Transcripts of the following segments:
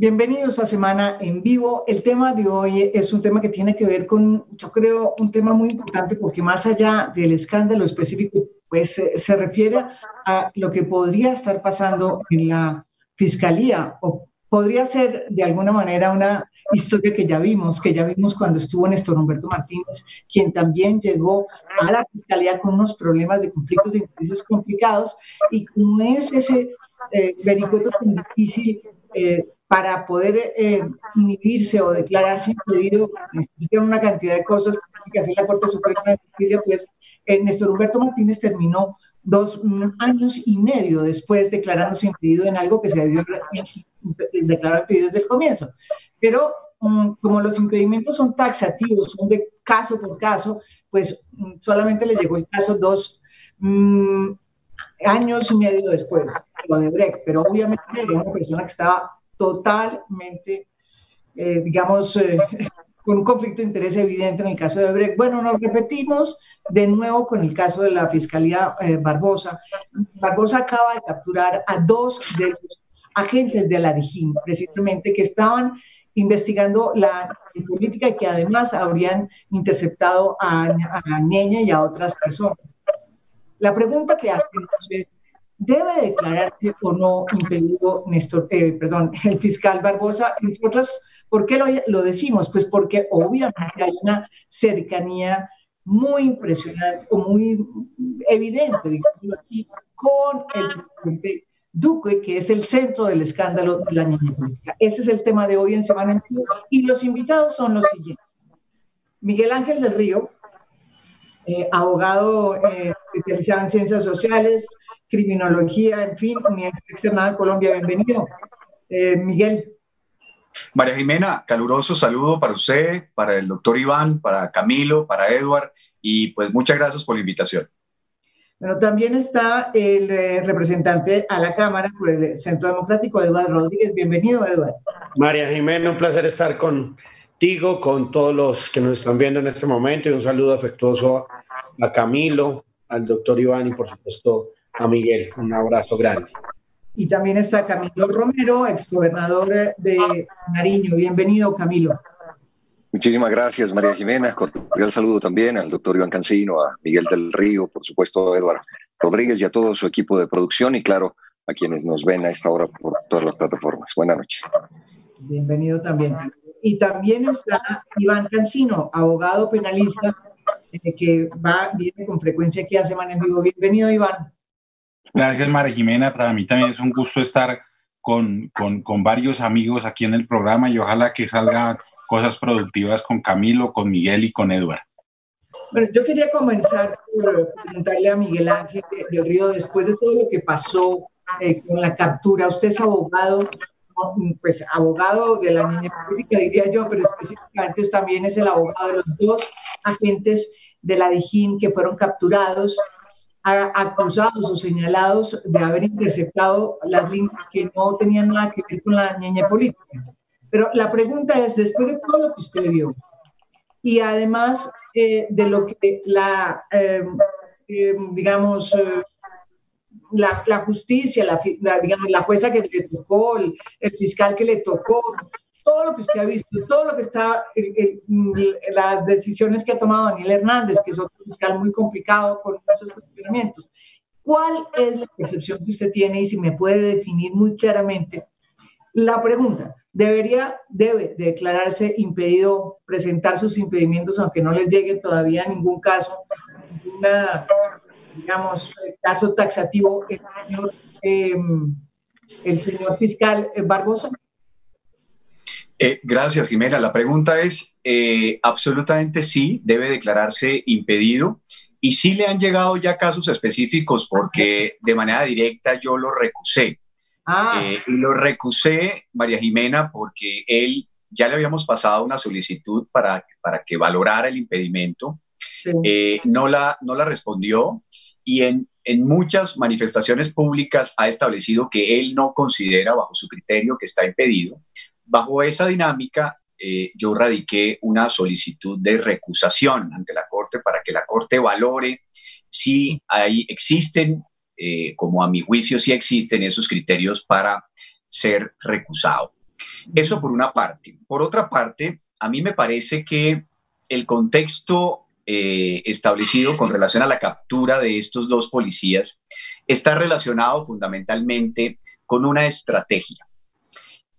Bienvenidos a Semana en Vivo. El tema de hoy es un tema que tiene que ver con, yo creo, un tema muy importante porque más allá del escándalo específico, pues se refiere a lo que podría estar pasando en la Fiscalía o podría ser de alguna manera una historia que ya vimos, que ya vimos cuando estuvo Néstor Humberto Martínez, quien también llegó a la Fiscalía con unos problemas de conflictos de intereses complicados y como es ese eh, vericueto tan difícil eh, para poder eh, inhibirse o declararse impedido, necesitan una cantidad de cosas que hace la Corte Suprema de Justicia, pues eh, Néstor Humberto Martínez terminó dos años y medio después declarándose impedido en algo que se debió declarar impedido desde el comienzo. Pero mm, como los impedimentos son taxativos, son de caso por caso, pues mm, solamente le llegó el caso dos años y medio después, lo de Brecht, pero obviamente era una persona que estaba totalmente, eh, digamos, eh, con un conflicto de interés evidente en el caso de Brecht. Bueno, nos repetimos de nuevo con el caso de la Fiscalía eh, Barbosa. Barbosa acaba de capturar a dos de los agentes de la DIJÍN, precisamente, que estaban investigando la política y que además habrían interceptado a, a niña y a otras personas. La pregunta que hacemos es, debe declararse o no impedido Néstor, eh, perdón, el fiscal Barbosa, entre otras, ¿por qué lo, decimos? Pues porque obviamente hay una cercanía muy impresionante o muy evidente, digamos aquí, con el presidente Duque, que es el centro del escándalo de la niña política. Ese es el tema de hoy en Semana en Y los invitados son los siguientes. Miguel Ángel del Río, eh, abogado eh, especializado en ciencias sociales, criminología, en fin, Universidad Externada de Colombia. Bienvenido, eh, Miguel. María Jimena, caluroso saludo para usted, para el doctor Iván, para Camilo, para Edward y pues muchas gracias por la invitación. Bueno, también está el eh, representante a la Cámara por el Centro Democrático, Eduardo Rodríguez. Bienvenido, Eduardo. María Jimena, un placer estar contigo, con todos los que nos están viendo en este momento y un saludo afectuoso a Camilo, al doctor Iván y por supuesto a Miguel. Un abrazo grande. Y también está Camilo Romero, exgobernador de Nariño. Bienvenido, Camilo. Muchísimas gracias, María Jimena. Cordial saludo también al doctor Iván Cancino, a Miguel del Río, por supuesto, a Eduardo Rodríguez y a todo su equipo de producción y, claro, a quienes nos ven a esta hora por todas las plataformas. Buenas noches. Bienvenido también. Y también está Iván Cancino, abogado penalista, eh, que va, viene con frecuencia aquí a Semana en Vivo. Bienvenido, Iván. Gracias, María Jimena. Para mí también es un gusto estar con, con, varios amigos aquí en el programa y ojalá que salgan cosas productivas con Camilo, con Miguel y con Eduardo. Bueno, yo quería comenzar por preguntarle a Miguel Ángel del Río, después de todo lo que pasó eh, con la captura, usted es abogado, pues abogado de la niña pública, diría yo, pero específicamente también es el abogado de los dos agentes de la Dijín que fueron capturados acusados o señalados de haber interceptado las líneas que no tenían nada que ver con la ñeña política. Pero la pregunta es, después de todo lo que usted vio, y además eh, de lo que la, em, em, digamos, eh, la, la, justicia, la, digamos, la jueza que le tocó, el, el fiscal que le tocó, todo lo que usted ha visto, todo lo que está, las decisiones que ha tomado Daniel Hernández, que es otro fiscal muy complicado con muchos cuestionamientos. ¿Cuál es la percepción que usted tiene y si me puede definir muy claramente la pregunta? ¿Debería, debe declararse impedido presentar sus impedimentos aunque no les llegue todavía ningún caso, ninguna, digamos, caso taxativo el señor, em, el señor fiscal Barbosa? Eh, gracias, Jimena. La pregunta es, eh, absolutamente sí, debe declararse impedido. Y sí le han llegado ya casos específicos porque de manera directa yo lo recusé. Ah. Eh, y lo recusé, María Jimena, porque él ya le habíamos pasado una solicitud para, para que valorara el impedimento. no, la, no la respondió y en, en muchas manifestaciones públicas ha establecido que él no considera, bajo su criterio, que está impedido Bajo esa dinámica, eh, yo radiqué una solicitud de recusación ante la Corte para que la Corte valore si existen, eh, como a mi juicio sí existen esos criterios para ser recusado. Eso por una parte. Por otra parte, a mí me parece que el contexto eh, establecido con relación a la captura de estos dos policías está relacionado fundamentalmente con una estrategia.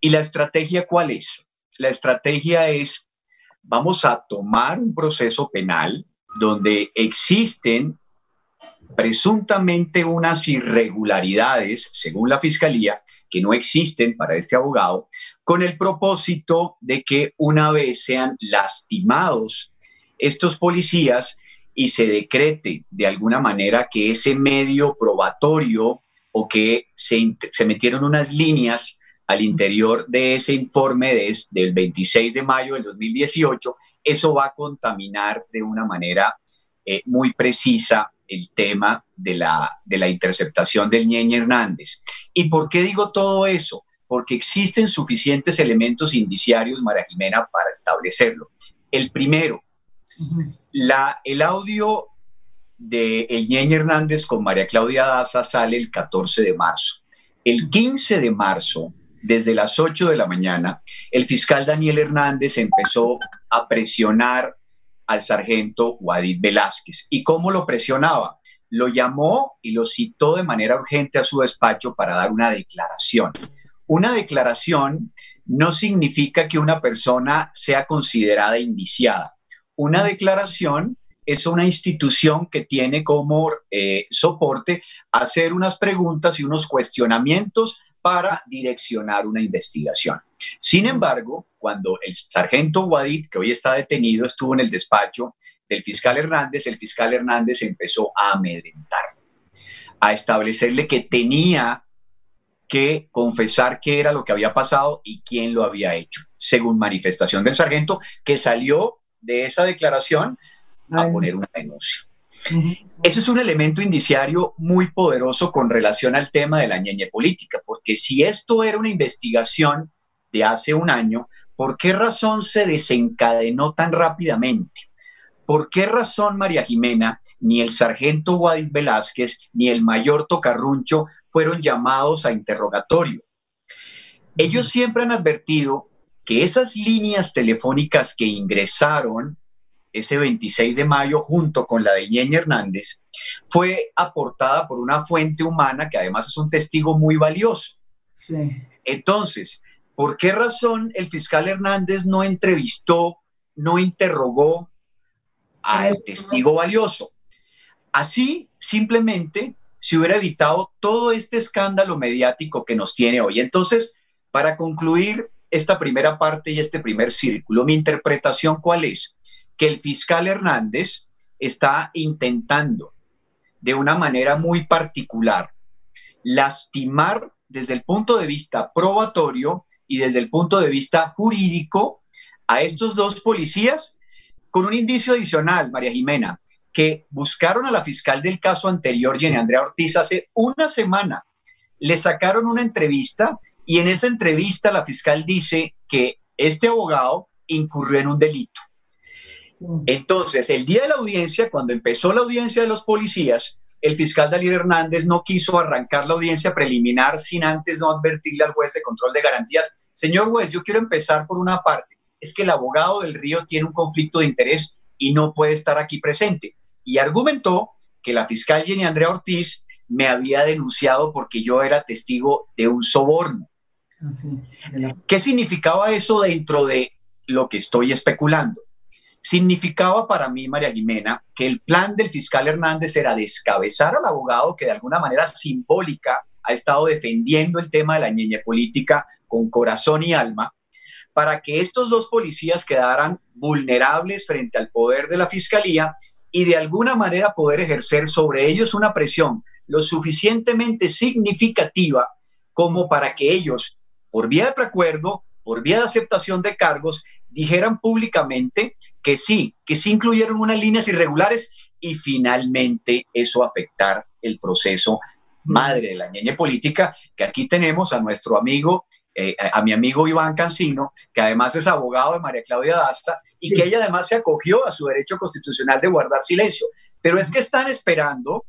¿Y la estrategia cuál es? La estrategia es, vamos a tomar un proceso penal donde existen presuntamente unas irregularidades, según la Fiscalía, que no existen para este abogado, con el propósito de que una vez sean lastimados estos policías y se decrete de alguna manera que ese medio probatorio o que se, metieron unas líneas al interior de ese informe del 26 de mayo del 2018, eso va a contaminar de una manera eh, muy precisa el tema de la, de la interceptación del Ñeñe Hernández. ¿Y por qué digo todo eso? Porque existen suficientes elementos indiciarios, María Jimena, para establecerlo. El primero, la, el audio de El Ñeñe Hernández con María Claudia Daza sale el 14 de marzo. El 15 de marzo, desde las 8 de la mañana, el fiscal Daniel Hernández empezó a presionar al sargento Wadid Velázquez. ¿Y cómo lo presionaba? Lo llamó y lo citó de manera urgente a su despacho para dar una declaración. Una declaración no significa que una persona sea considerada indiciada. Una declaración es una institución que tiene como eh, soporte hacer unas preguntas y unos cuestionamientos para direccionar una investigación. Sin embargo, cuando el sargento Wadid, que hoy está detenido, estuvo en el despacho del fiscal Hernández, el fiscal Hernández empezó a amedrentarlo, a establecerle que tenía que confesar qué era lo que había pasado y quién lo había hecho, según manifestación del sargento, que salió de esa declaración a poner una denuncia. Ese es un elemento indiciario muy poderoso con relación al tema de la ñeñe política, porque si esto era una investigación de hace un año, ¿por qué razón se desencadenó tan rápidamente? ¿Por qué razón, María Jimena, ni el sargento Guadid Velázquez ni el mayor Tocarruncho fueron llamados a interrogatorio? Ellos siempre han advertido que esas líneas telefónicas que ingresaron ese 26 de mayo junto con la de Ñeñe Hernández fue aportada por una fuente humana que además es un testigo muy valioso. Entonces, ¿por qué razón el fiscal Hernández no entrevistó, no interrogó al testigo valioso? Así, simplemente, se hubiera evitado todo este escándalo mediático que nos tiene hoy. Entonces, para concluir esta primera parte y este primer círculo, mi interpretación cuál es? Que el fiscal Hernández está intentando de una manera muy particular lastimar desde el punto de vista probatorio y desde el punto de vista jurídico a estos dos policías con un indicio adicional, María Jimena, que buscaron a la fiscal del caso anterior, Jenny Andrea Ortiz, hace una semana. Le sacaron una entrevista y en esa entrevista la fiscal dice que este abogado incurrió en un delito. Entonces, el día de la audiencia, cuando empezó la audiencia de los policías, el fiscal Daniel Hernández no quiso arrancar la audiencia preliminar sin antes no advertirle al juez de control de garantías, señor juez, yo quiero empezar por una parte, es que el abogado del Río tiene un conflicto de interés y no puede estar aquí presente. Y argumentó que la fiscal Jenny Andrea Ortiz me había denunciado porque yo era testigo de un soborno. Ah, ¿Qué significaba eso dentro de lo que estoy especulando? Significaba para mí, María Jimena, que el plan del fiscal Hernández era descabezar al abogado que de alguna manera simbólica ha estado defendiendo el tema de la ñeña política con corazón y alma, para que estos dos policías quedaran vulnerables frente al poder de la fiscalía y de alguna manera poder ejercer sobre ellos una presión lo suficientemente significativa como para que ellos, por vía de preacuerdo, por vía de aceptación de cargos, dijeran públicamente que sí, que sí incluyeron unas líneas irregulares y finalmente eso afectar el proceso madre de la ñeñe política, que aquí tenemos a nuestro amigo, eh, a mi amigo Iván Cancino, que además es abogado de María Claudia Dasta y que ella además se acogió a su derecho constitucional de guardar silencio. Pero es que están esperando,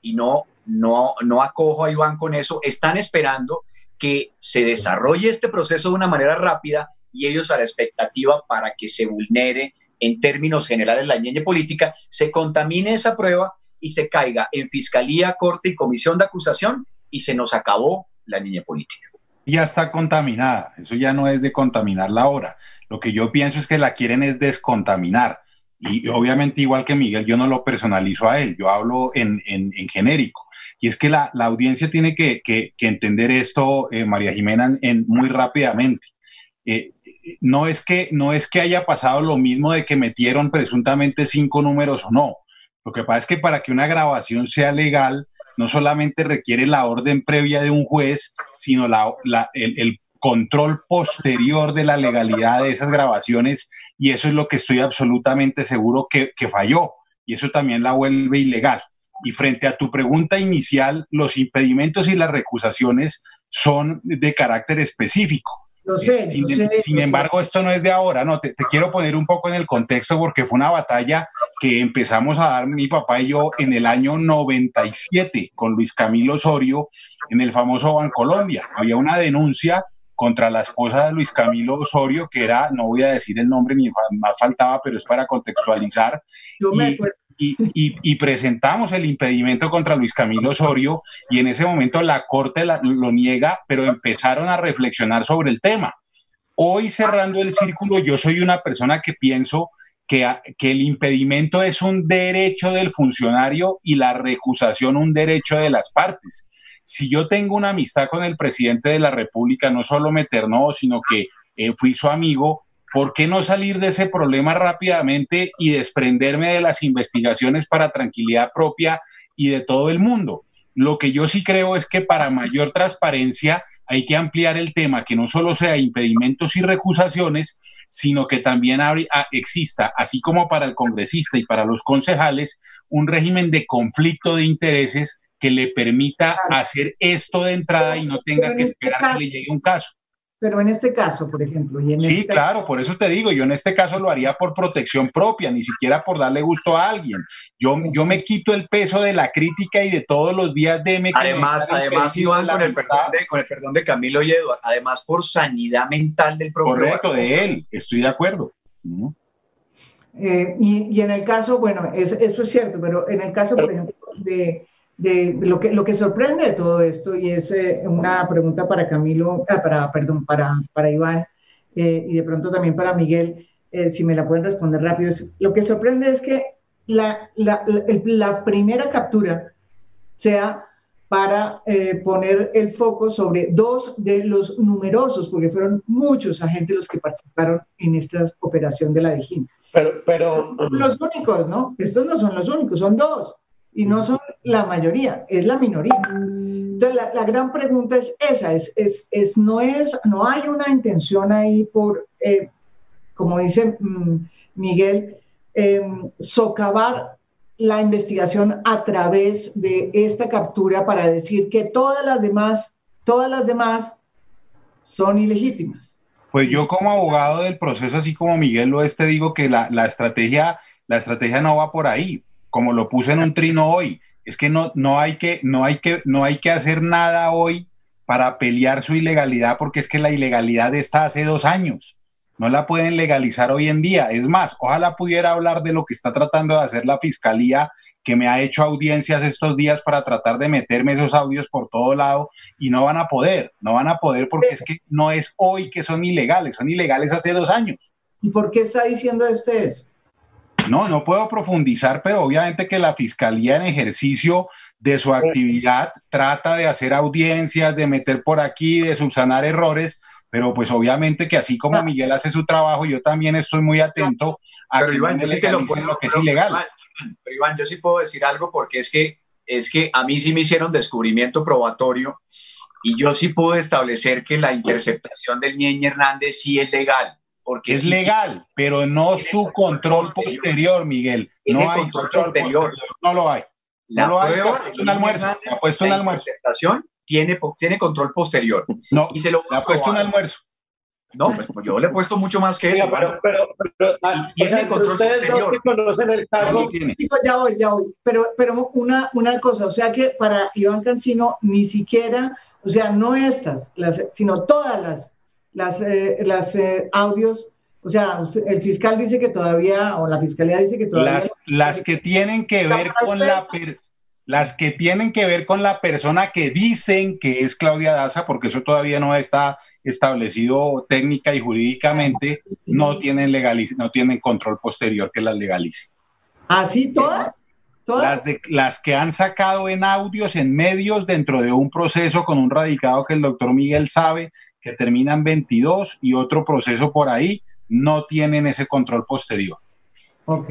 y no, no, no acojo a Iván con eso, están esperando que se desarrolle este proceso de una manera rápida y ellos a la expectativa para que se vulnere en términos generales la ñeñe política, se contamine esa prueba y se caiga en fiscalía, corte y comisión de acusación y se nos acabó la niña política. Ya está contaminada, eso ya no es de contaminarla ahora. Lo que yo pienso es que la quieren es descontaminar. Y obviamente, igual que Miguel, yo no lo personalizo a él, yo hablo en, genérico. Y es que la, audiencia tiene que, entender esto, eh, María Jimena, en, muy rápidamente. Eh, no, es que, no es que haya pasado lo mismo de que metieron presuntamente cinco números o no. Lo que pasa es que para que una grabación sea legal, no solamente requiere la orden previa de un juez, sino el, control posterior de la legalidad de esas grabaciones y eso es lo que estoy absolutamente seguro que, que falló y eso también la vuelve ilegal. Y frente a tu pregunta inicial, los impedimentos y las recusaciones son de carácter específico. sé, sin, embargo, esto no es de ahora, no, te, quiero poner un poco en el contexto porque fue una batalla que empezamos a dar mi papá y yo en el año 97 con Luis Camilo Osorio en el famoso Bancolombia. Había una denuncia contra la esposa de Luis Camilo Osorio, que era, no voy a decir el nombre ni más faltaba, pero es para contextualizar. Y, y, presentamos el impedimento contra Luis Camilo Osorio y en ese momento la Corte lo niega, pero empezaron a reflexionar sobre el tema. Hoy cerrando el círculo, yo soy una persona que pienso que, el impedimento es un derecho del funcionario y la recusación un derecho de las partes si yo tengo una amistad con el presidente de la República, no solo me ternó, sino que eh, fui su amigo, ¿por qué no salir de ese problema rápidamente y desprenderme de las investigaciones para tranquilidad propia y de todo el mundo? Lo que yo sí creo es que para mayor transparencia hay que ampliar el tema, que no solo sea impedimentos y recusaciones, sino que también exista, así como para el congresista y para los concejales, un régimen de conflicto de intereses que le permita hacer esto de entrada y no tenga que este esperar que le llegue un caso. Pero en este caso, por ejemplo. Y en sí, este claro, por eso te digo, yo en este caso lo haría por protección propia, ni siquiera por darle gusto a alguien. Yo, yo me quito el peso de la crítica y de todos los días de me Además, además Iván, con el, perdón de, con el perdón de Camilo y Eduardo, además por sanidad mental del propio. Correcto, de él, estoy de acuerdo. Eh, y, y, en el caso, bueno, eso es cierto, pero en el caso, por ejemplo, de de lo que, lo que sorprende de todo esto, y es eh, una pregunta para Camilo, ah, para, perdón, para, para Iván, eh, y de pronto también para Miguel, eh, si me la pueden responder rápido, es, lo que sorprende es que la, la, la primera captura sea para poner el foco sobre dos de los numerosos, porque fueron muchos agentes los que participaron en esta operación de la DIJÍN. Pero, pero... Los únicos, ¿no? Estos no son los únicos, son dos y no son la mayoría, es la minoría. Entonces, la, gran pregunta es esa, es, es, es, no, es, no hay una intención ahí por, eh, como dice mm, Miguel, em, socavar la investigación a través de esta captura para decir que todas las demás, todas las demás son ilegítimas. Pues yo como abogado del proceso, así como Miguel lo es, te digo que la, la estrategia, la estrategia no va por ahí como lo puse en un trino hoy, es que no, no, hay que, no, hay que, no hay que hacer nada hoy para pelear su ilegalidad, porque es que la ilegalidad está hace dos años. No la pueden legalizar hoy en día. Es más, ojalá pudiera hablar de lo que está tratando de hacer la fiscalía, que me ha hecho audiencias estos días para tratar de meterme esos audios por todo lado y no van a poder, no van a poder porque es que no es hoy que son ilegales, son ilegales hace dos años. ¿Y por qué está diciendo ustedes? No, no puedo profundizar, pero obviamente que la fiscalía en ejercicio de su actividad trata de hacer audiencias, de meter por aquí, de subsanar errores, pero pues obviamente que así como Miguel hace su trabajo, yo también estoy muy atento a pero Iván, yo sí te lo, lo que es ilegal. pero Iván, yo sí puedo decir algo porque es que es que a mí sí me hicieron descubrimiento probatorio y yo sí pude establecer que la interceptación del Ñeñe Hernández sí es legal es legal, pero no su control posterior, Miguel. No hay control, posterior. No lo hay. La no lo hay. Ha puesto un almuerzo. Ha puesto un almuerzo. Tiene, tiene control posterior. No, y se lo ha puesto un almuerzo. No, pues, pues yo le he puesto mucho más que eso. pero, pero, pero ah, tiene control ustedes posterior. No conocen el caso. Ya voy, ya voy. Pero, pero una, una cosa, o sea que para Iván Cancino ni siquiera o sea, no estas, las, sino todas las, las, eh, las eh, audios. O sea, el fiscal dice que todavía, o la fiscalía dice que todavía. Las, las que tienen que ver con la. las que tienen que ver con la persona que dicen que es Claudia Daza, porque eso todavía no está establecido técnica y jurídicamente, no tienen, no tienen control posterior que las legalice. ¿Así todas? Las, de, las que han sacado en audios, en medios, dentro de un proceso con un radicado que el doctor Miguel sabe, que terminan 22 y otro proceso por ahí, no tienen ese control posterior. Ok.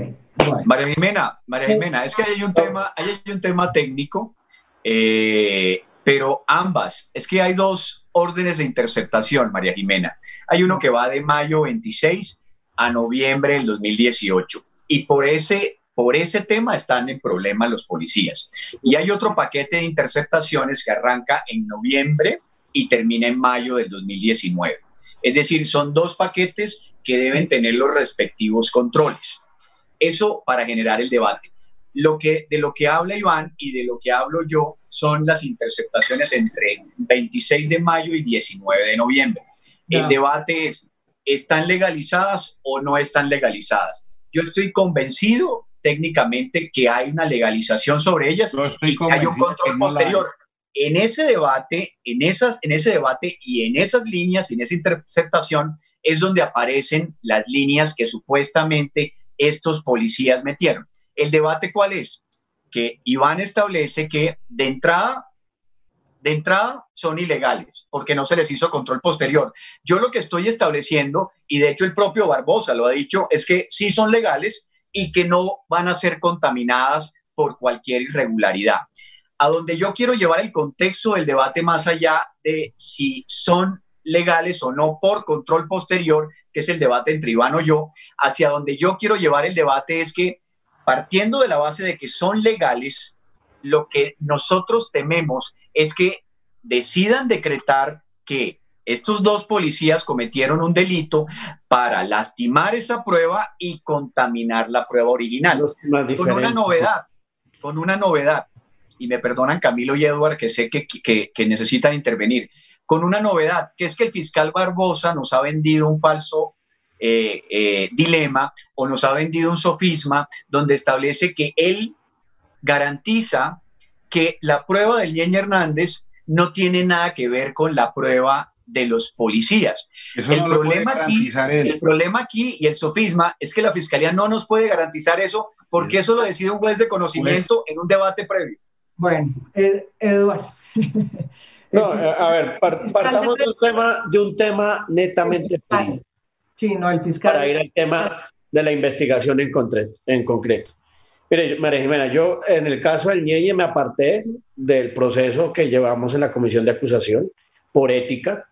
María Jimena, María Jimena, es que hay un tema, hay un tema técnico, eh, pero ambas, es que hay dos órdenes de interceptación, María Jimena. Hay uno que va de mayo 26 a noviembre del 2018 y por ese por ese tema están en problema los policías. Y hay otro paquete de interceptaciones que arranca en noviembre y termina en mayo del 2019. Es decir, son dos paquetes que deben tener los respectivos controles. Eso para generar el debate. Lo que, de lo que habla Iván y de lo que hablo yo son las interceptaciones entre 26 de mayo y 19 de noviembre. El debate es, ¿están legalizadas o no están legalizadas? Yo estoy convencido técnicamente que hay una legalización sobre ellas y que hay un control posterior. En ese debate, en, esas, en ese debate y en esas líneas, en esa interceptación, es donde aparecen las líneas que supuestamente estos policías metieron. ¿El debate cuál es? Que Iván establece que de entrada, de entrada son ilegales porque no se les hizo control posterior. Yo lo que estoy estableciendo, y de hecho el propio Barbosa lo ha dicho, es que sí son legales, y que no van a ser contaminadas por cualquier irregularidad. A donde yo quiero llevar el contexto del debate más allá de si son legales o no por control posterior, que es el debate entre Iván o yo, hacia donde yo quiero llevar el debate es que partiendo de la base de que son legales, lo que nosotros tememos es que decidan decretar que estos dos policías cometieron un delito para lastimar esa prueba y contaminar la prueba original. Con una novedad, con una novedad, y me perdonan Camilo y Eduard, que sé que, que, necesitan intervenir, con una novedad, que es que el fiscal Barbosa nos ha vendido un falso eh, eh, dilema o nos ha vendido un sofisma donde establece que él garantiza que la prueba del Ñeñe Hernández no tiene nada que ver con la prueba de los policías. el, problema aquí, el problema aquí y el sofisma es que la fiscalía no nos puede garantizar eso porque eso lo decide un juez de conocimiento en un debate previo. Bueno, Eduardo. No, a ver, partamos de un tema, de un tema netamente Sí, no, el fiscal. Para ir al tema de la investigación en, concreto. En concreto. Mire, María Jimena, yo en el caso del Ñeñe me aparté del proceso que llevamos en la comisión de acusación por ética,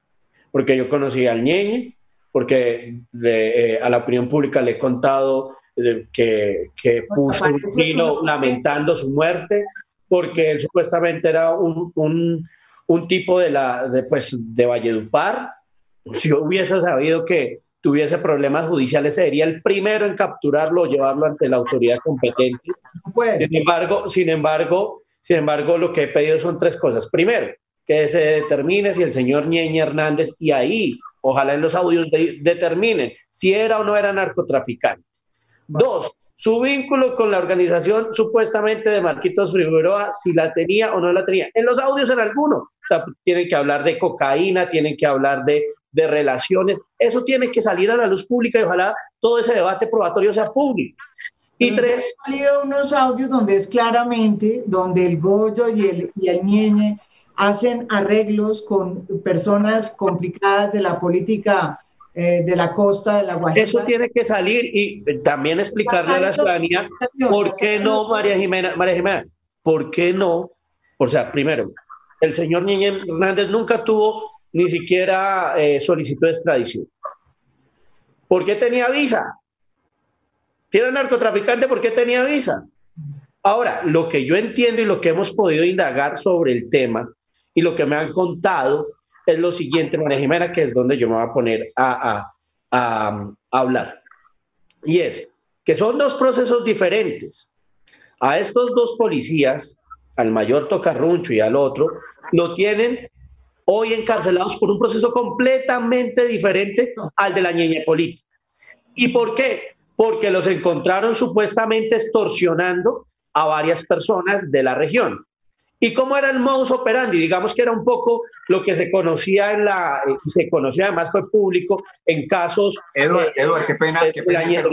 porque yo conocí al Ñeñe, porque eh, a la opinión pública le he contado eh, que, que puso un vino lamentando su muerte, porque él supuestamente era un, un, un tipo de, la, de, pues, de Valledupar. Si yo hubiese sabido que tuviese problemas judiciales, sería el primero en capturarlo o llevarlo ante la autoridad competente. Sin embargo, sin embargo, sin embargo, lo que he pedido son tres cosas. Primero, que se determine si el señor Ñeñe Hernández, y ahí, ojalá en los audios determinen si era o no era narcotraficante. Dos, su vínculo con la organización supuestamente de Marquitos Figueroa, si la tenía o no la tenía. En los audios en alguno, o sea, tienen que hablar de cocaína, tienen que hablar de, de relaciones, eso tiene que salir a la luz pública y ojalá todo ese debate probatorio sea público. Y tres. Han salido unos audios donde es claramente, donde el Goyo y el, y el Ñeñe hacen arreglos con personas complicadas de la política eh, de la costa de la Guajira. Eso tiene que salir y también explicarle a la ciudadanía por qué no, María Jimena, María Jimena, por qué no, o sea, primero, el señor Niñez Hernández nunca tuvo ni siquiera eh, solicitud de extradición. ¿Por qué tenía visa? Si era narcotraficante, ¿por qué tenía visa? Ahora, lo que yo entiendo y lo que hemos podido indagar sobre el tema y lo que me han contado es lo siguiente, María Jimena, que es donde yo me voy a poner a, hablar. Y es que son dos procesos diferentes. A estos dos policías, al mayor Tocarruncho y al otro, lo tienen hoy encarcelados por un proceso completamente diferente al de la ñeña política. ¿Y por qué? Porque los encontraron supuestamente extorsionando a varias personas de la región. ¿Y cómo era el modus operandi? Digamos que era un poco lo que se conocía en la, eh, se conocía además fue público en casos Eduard, qué pena, qué pena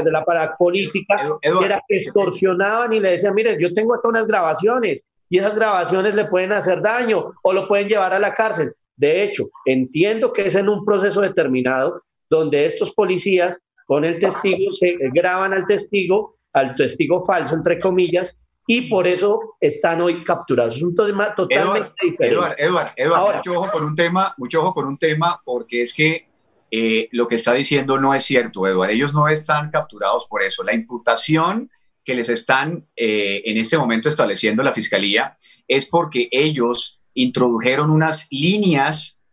de, la parapolítica, era que extorsionaban y le decían, miren, yo tengo acá unas grabaciones y esas grabaciones le pueden hacer daño o lo pueden llevar a la cárcel. De hecho, entiendo que es en un proceso determinado donde estos policías con el testigo se graban al testigo, al testigo falso, entre comillas, y por eso están hoy capturados. Es un tema totalmente diferente. Eduard, Eduard, mucho ojo con un tema, mucho ojo con un tema, porque es que eh, lo que está diciendo no es cierto, Eduard. Ellos no están capturados por eso. La imputación que les están eh, en este momento estableciendo la fiscalía es porque ellos introdujeron unas líneas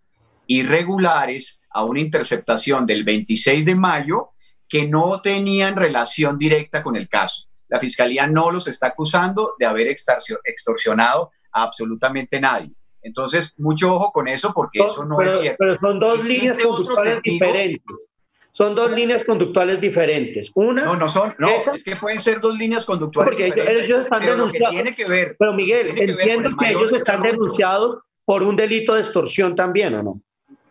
irregulares a una interceptación del 26 de mayo que no tenían relación directa con el caso. La fiscalía no los está acusando de haber extorsionado a absolutamente nadie. Entonces, mucho ojo con eso porque eso no es cierto. Pero son dos líneas conductuales diferentes. Son dos líneas conductuales diferentes. Una. No, no son. No, es que pueden ser dos líneas conductuales porque ellos están denunciados. Tiene que ver. Pero Miguel, entiendo que, que ellos están denunciados por un delito de extorsión también, ¿o no?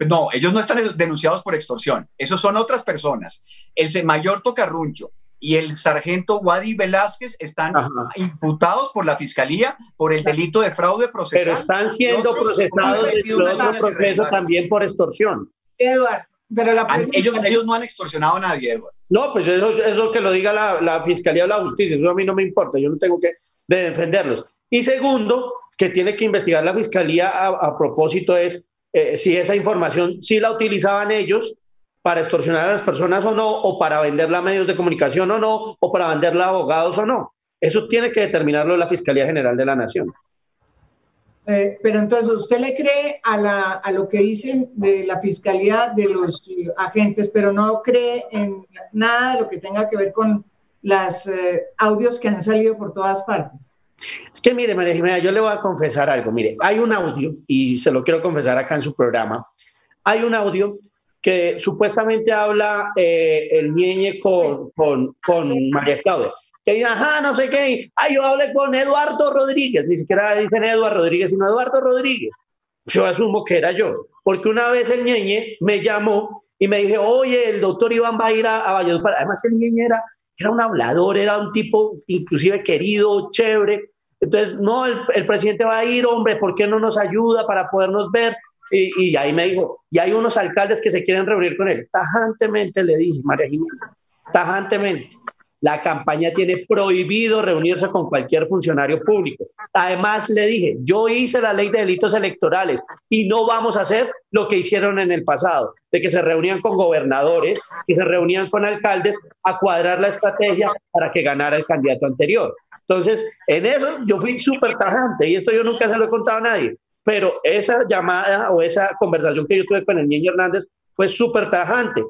No, ellos no están denunciados por extorsión. Esos son otras personas. El mayor Tocarruncho y el sargento Wadi Velázquez están imputados por la fiscalía por el delito de fraude procesal. Pero están siendo procesados en otro proceso también por extorsión. Eduardo, pero ellos, ellos no han extorsionado a nadie, Eduardo. No, pues eso, eso que lo diga la, fiscalía o la justicia, eso a mí no me importa, yo no tengo que defenderlos. Y segundo, que tiene que investigar la fiscalía a, propósito es eh, si esa información sí la utilizaban ellos para extorsionar a las personas o no, o para venderla a medios de comunicación o no, o para venderla a abogados o no. Eso tiene que determinarlo la Fiscalía General de la Nación. Eh, pero entonces, ¿usted le cree a, la, a, lo que dicen de la Fiscalía de los agentes, pero no cree en nada de lo que tenga que ver con los eh, audios que han salido por todas partes? Es que mire, María Jimena, yo le voy a confesar algo. Mire, hay un audio, y se lo quiero confesar acá en su programa, hay un audio que supuestamente habla eh, el Ñeñe con, con, con, María Claudia. Que dice, ajá, no sé qué, ay, yo hablé con Eduardo Rodríguez, ni siquiera dicen Eduardo Rodríguez, sino Eduardo Rodríguez. Yo asumo que era yo, porque una vez el Ñeñe me llamó y me dije, oye, el doctor Iván va a ir a, a Valladolid. Además, el Ñeñe era, era un hablador, era un tipo inclusive querido, chévere. Entonces, no, el, el presidente va a ir, hombre, ¿por qué no nos ayuda para podernos ver? Y, ahí me dijo, y hay unos alcaldes que se quieren reunir con él. Tajantemente le dije, María Jiménez, tajantemente. La campaña tiene prohibido reunirse con cualquier funcionario público. Además, le dije, yo hice la ley de delitos electorales y no vamos a hacer lo que hicieron en el pasado, de que se reunían con gobernadores, que se reunían con alcaldes a cuadrar la estrategia para que ganara el candidato anterior. Entonces, en eso yo fui súper tajante y esto yo nunca se lo he contado a nadie pero esa llamada o esa conversación que yo tuve con el niño Hernández fue súper tajante.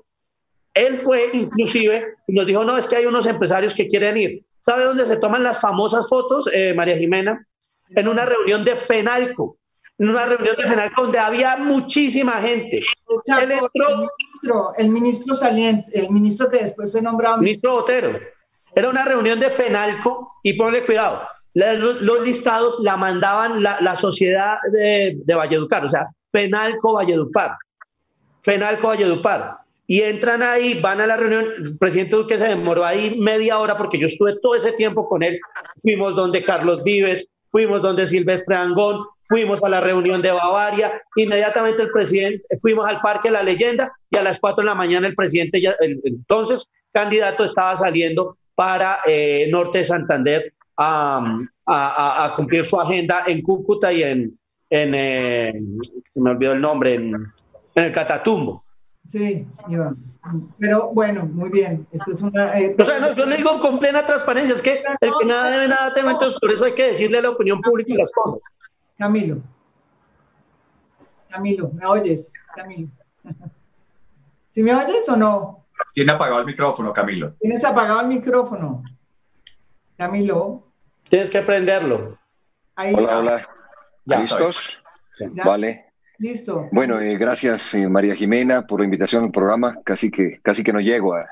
Él fue inclusive y nos dijo, no, es que hay unos empresarios que quieren ir. ¿Sabe dónde se toman las famosas fotos, eh, María Jimena? En una reunión de FENALCO, en una reunión de FENALCO donde había muchísima gente. el, ministro, el ministro saliente, el ministro que después fue nombrado. Ministro Botero. Era una reunión de FENALCO y ponle cuidado, los listados la mandaban la, sociedad de, de, Valledupar, o sea, Fenalco Valledupar. Fenalco Valledupar. Y entran ahí, van a la reunión. El presidente Duque se demoró ahí media hora porque yo estuve todo ese tiempo con él. Fuimos donde Carlos Vives, fuimos donde Silvestre Angón, fuimos a la reunión de Bavaria. Inmediatamente el presidente, fuimos al Parque La Leyenda y a las 4 de la mañana el presidente, ya, el, entonces candidato, estaba saliendo para eh, Norte de Santander a, cumplir su agenda en Cúcuta y en, en eh, me olvidó el nombre, en, el Catatumbo. Sí, Iván. Pero bueno, muy bien. Esto es una, eh, o sea, no, yo le digo con plena transparencia, es que el que nada debe, nada teme, entonces por eso hay que decirle a la opinión pública las cosas. Camilo. Camilo, ¿me oyes? Camilo. ¿Sí me oyes o no? Tiene apagado el micrófono, Camilo. Tienes apagado el micrófono. Camilo. Tienes que prenderlo. hola, hola. ¿Listos? Vale. Listo. Bueno, eh, gracias eh, María Jimena por la invitación al programa. Casi que, casi que no llego a,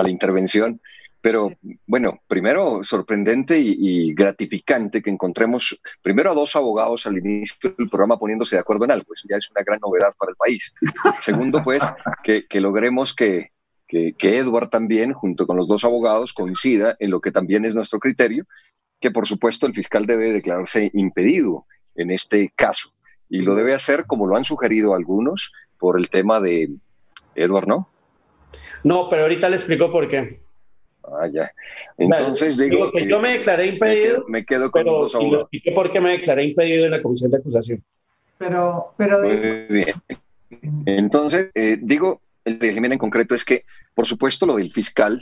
la intervención. Pero bueno, primero sorprendente y, gratificante que encontremos primero a dos abogados al inicio del programa poniéndose de acuerdo en algo. Eso ya es una gran novedad para el país. Segundo, pues, que, logremos que, que, que Edward también, junto con los dos abogados, coincida en lo que también es nuestro criterio, que por supuesto el fiscal debe declararse impedido en este caso y lo debe hacer como lo han sugerido algunos por el tema de Edward, ¿no? No, pero ahorita le explico por qué. Ah, ya. Entonces digo, que yo me declaré impedido. Me quedo, con los dos. ¿Y por qué me declaré impedido en la comisión de acusación? Pero, pero. Muy bien. Entonces, eh, digo, el Jiménez en concreto es que, por supuesto, lo del fiscal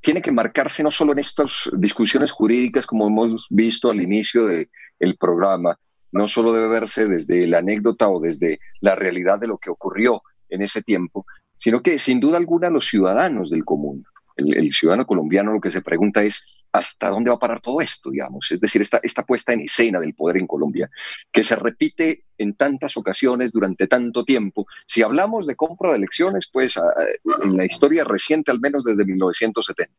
tiene que marcarse no solo en estas discusiones jurídicas, como hemos visto al inicio del programa, no solo debe verse desde la anécdota o desde la realidad de lo que ocurrió en ese tiempo, sino que sin duda alguna los ciudadanos del común, el, ciudadano colombiano lo que se pregunta es hasta dónde va a parar todo esto, digamos. Es decir, esta, esta puesta en escena del poder en Colombia, que se repite en tantas ocasiones durante tanto tiempo. Si hablamos de compra de elecciones, pues en la historia reciente, al menos desde 1970.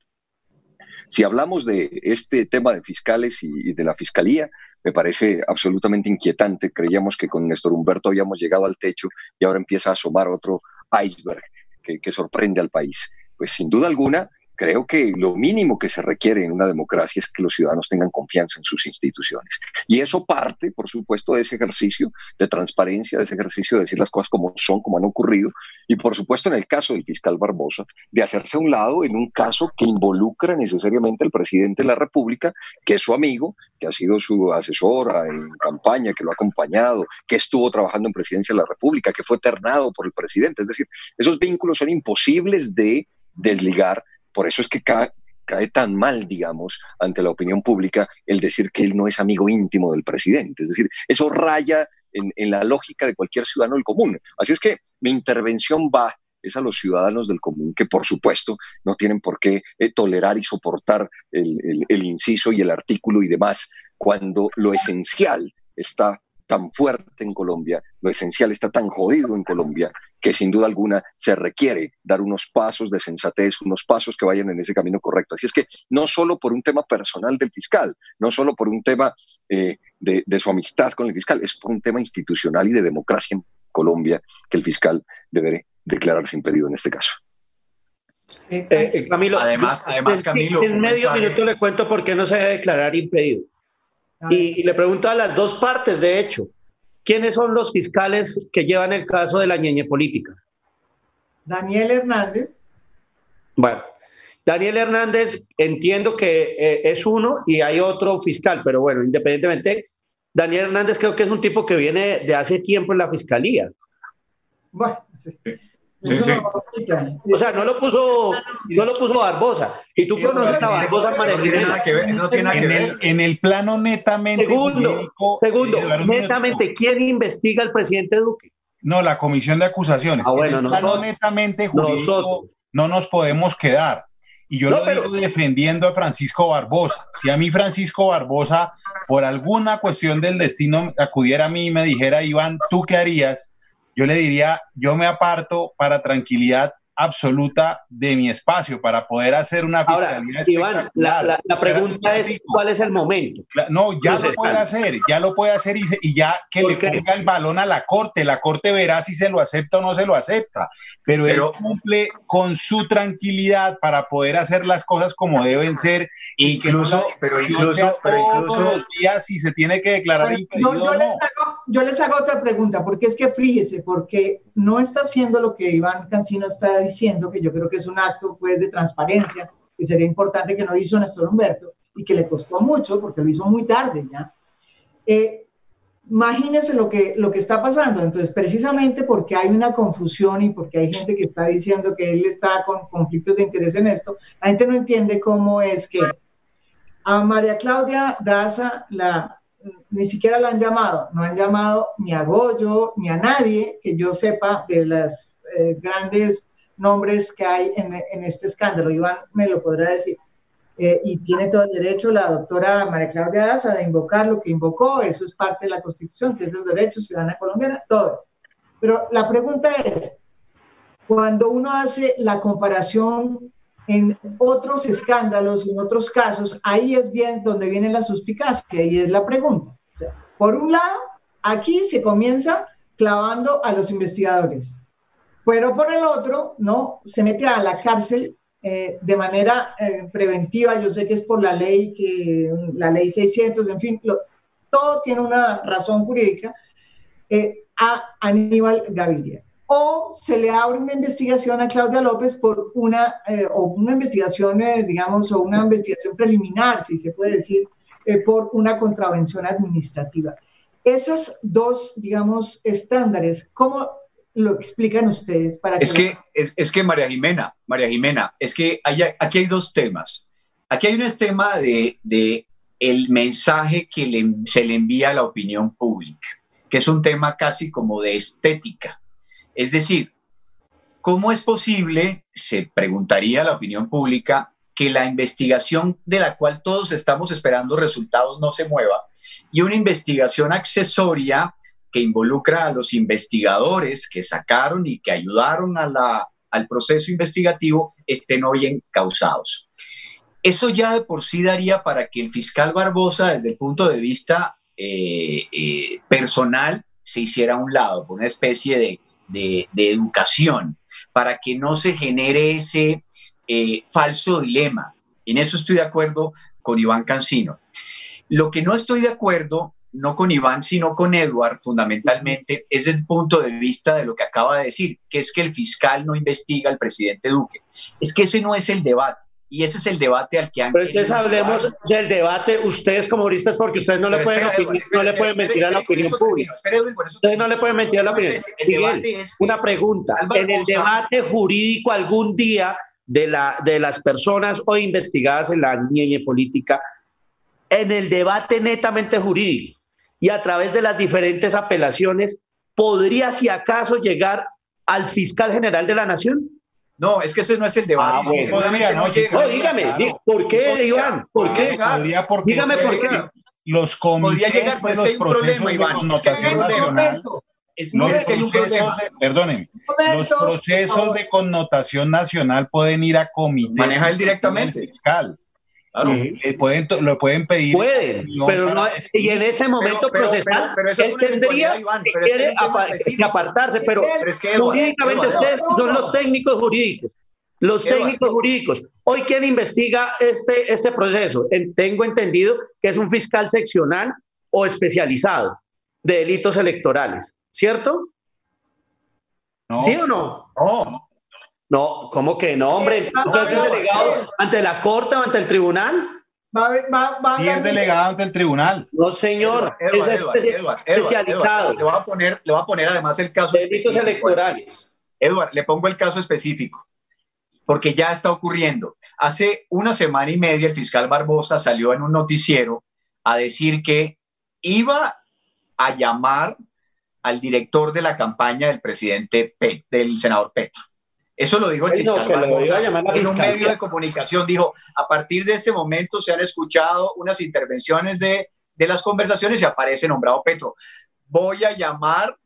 Si hablamos de este tema de fiscales y de la fiscalía, me parece absolutamente inquietante. Creíamos que con Néstor Humberto habíamos llegado al techo y ahora empieza a asomar otro iceberg que sorprende al país. Pues sin duda alguna, creo que lo mínimo que se requiere en una democracia es que los ciudadanos tengan confianza en sus instituciones. Y eso parte, por supuesto, de ese ejercicio de transparencia, de ese ejercicio de decir las cosas como son, como han ocurrido, y por supuesto, en el caso del fiscal Barbosa, de hacerse a un lado en un caso que involucra necesariamente al presidente de la República, que es su amigo, que ha sido su asesora en campaña, que lo ha acompañado, que estuvo trabajando en presidencia de la República, que fue ternado por el presidente. Es decir, esos vínculos son imposibles de desligar por eso es que cae, tan mal, digamos, ante la opinión pública el decir que él no es amigo íntimo del presidente. Es decir, eso raya en, la lógica de cualquier ciudadano del común. Así es que mi intervención va es a los ciudadanos del común, que por supuesto no tienen por qué eh, tolerar y soportar el, inciso y el artículo y demás, cuando lo esencial está tan fuerte en Colombia, lo esencial está tan jodido en Colombia, que sin duda alguna se requiere dar unos pasos de sensatez, unos pasos que vayan en ese camino correcto. Así es que no solo por un tema personal del fiscal, no solo por un tema eh, de, su amistad con el fiscal, es por un tema institucional y de democracia en Colombia que el fiscal debe declararse impedido en este caso. Eh, eh, Camilo, además, además Camilo, en medio minuto le cuento por qué no se debe declarar impedido. Y, le pregunto a las dos partes, de hecho, ¿quiénes son los fiscales que llevan el caso de la ñeñe política? Daniel Hernández. Bueno, Daniel Hernández entiendo que eh, es uno y hay otro fiscal, pero bueno, independientemente, Daniel Hernández creo que es un tipo que viene de hace tiempo en la fiscalía. Bueno, Sí, sí. O sea, no lo puso, no lo puso Barbosa. Y tú conoces a Barbosa María no tiene nada que ver. En el plano netamente. Segundo, segundo netamente, ¿quién investiga al presidente Duque? No, la comisión de acusaciones. Ah, bueno, en el plano netamente jurídico no nos podemos quedar. Y yo lo digo defendiendo a Francisco Barbosa. Si a mí Francisco Barbosa, por alguna cuestión del destino, acudiera a mí y me dijera, Iván, ¿tú qué harías? Yo le diría, yo me aparto para tranquilidad absoluta de mi espacio para poder hacer una fiscalía Iván, la, pregunta es cuál es el momento. No, ya lo puede hacer, ya lo puede hacer y, ya que le ponga el balón a la corte. La corte verá si se lo acepta o no se lo acepta. Pero, él cumple con su tranquilidad para poder hacer las cosas como deben ser. Incluso, pero incluso, pero incluso todos los días si se tiene que declarar impedido. yo, Les hago, yo les hago otra pregunta, porque es que fríjese, porque no está haciendo lo que Iván Cancino está diciendo, que yo creo que es un acto pues, de transparencia, que sería importante que no hizo Néstor Humberto y que le costó mucho porque lo hizo muy tarde ya. Eh, imagínense lo que, lo que está pasando. Entonces, precisamente porque hay una confusión y porque hay gente que está diciendo que él está con conflictos de interés en esto, la gente no entiende cómo es que a María Claudia Daza la, ni siquiera la han llamado, no han llamado ni a Goyo ni a nadie que yo sepa de las eh, grandes nombres que hay en, este escándalo. Iván me lo podrá decir. eh, y tiene todo el derecho la doctora María Claudia Daza de invocar lo que invocó, eso es parte de la Constitución, que es los derechos ciudadana colombiana, todo eso. Pero la pregunta es, cuando uno hace la comparación en otros escándalos, en otros casos, ahí es bien donde viene la suspicacia y es la pregunta. por un lado, aquí se comienza clavando a los investigadores, pero por el otro, ¿no? Se mete a la cárcel eh, de manera eh, preventiva, yo sé que es por la ley, que la ley 600, en fin, todo tiene una razón jurídica, eh, a Aníbal Gaviria o se le abre una investigación a Claudia López por una, eh, o una investigación, eh, digamos, o una investigación preliminar, si se puede decir, eh, por una contravención administrativa. Esas dos, digamos, estándares, ¿cómo lo explican ustedes? Para es, que, es, que María Jimena, María Jimena, es que hay, aquí hay dos temas. Aquí hay un tema de, de el mensaje que se le envía a la opinión pública, que es un tema casi como de estética es decir, ¿cómo es posible, se preguntaría la opinión pública, que la investigación de la cual todos estamos esperando resultados no se mueva y una investigación accesoria que involucra a los investigadores que sacaron y que ayudaron al proceso investigativo estén hoy encausados? Eso ya de por sí daría para que el fiscal Barbosa, desde el punto de vista eh, eh, personal, se hiciera a un lado, por una especie de educación, para que no se genere ese eh, falso dilema. En eso estoy de acuerdo con Iván Cancino. Lo que no estoy de acuerdo, no con Iván, sino con Edward, fundamentalmente, es el punto de vista de lo que acaba de decir, que es que el fiscal no investiga al presidente Duque. Es que ese no es el debate. Y ese es el debate al que han Pero entonces hablemos del debate, ustedes como juristas, porque ustedes no le pueden, no le pueden mentir a la opinión pública. Ustedes no le pueden mentir a la opinión. una pregunta. En el debate jurídico algún día de, la, de las personas hoy investigadas en la niña política, en el debate netamente jurídico y a través de las diferentes apelaciones, ¿podría si acaso llegar al fiscal general de la Nación? No, es que ese no es el debate. Ah, no, dígame, ¿por qué, Iván? ¿Por qué? dígame por qué. Los comités llegar, de los procesos de connotación nacional. Los procesos, perdónenme, los procesos de connotación nacional pueden ir a comités. Maneja él directamente. Fiscal. Pueden, lo pueden pedir. Pueden, pero no, y en ese momento procesal, él tendría que, apartarse, pero, jurídicamente ustedes son los técnicos jurídicos. Los técnicos jurídicos. Hoy, ¿quién investiga este, este proceso? tengo entendido que es un fiscal seccional o especializado de delitos electorales, ¿cierto? ¿Sí o no? No. No, ¿cómo que no, hombre? ¿Usted es delegado ante la corte o ante el tribunal? ¿Y es delegado ante el tribunal? No, señor. es especializado. Le voy a poner, le voy a poner además el caso Delitos electorales. Edward, le pongo el caso específico, porque ya está ocurriendo. Hace una semana y media el fiscal Barbosa salió en un noticiero a decir que iba a llamar al director de la campaña del presidente, del senador Petro eso lo dijo el fiscal en un medio de comunicación. Dijo, a partir de ese momento se han escuchado unas intervenciones de, de las conversaciones y aparece nombrado Petro. Voy a llamar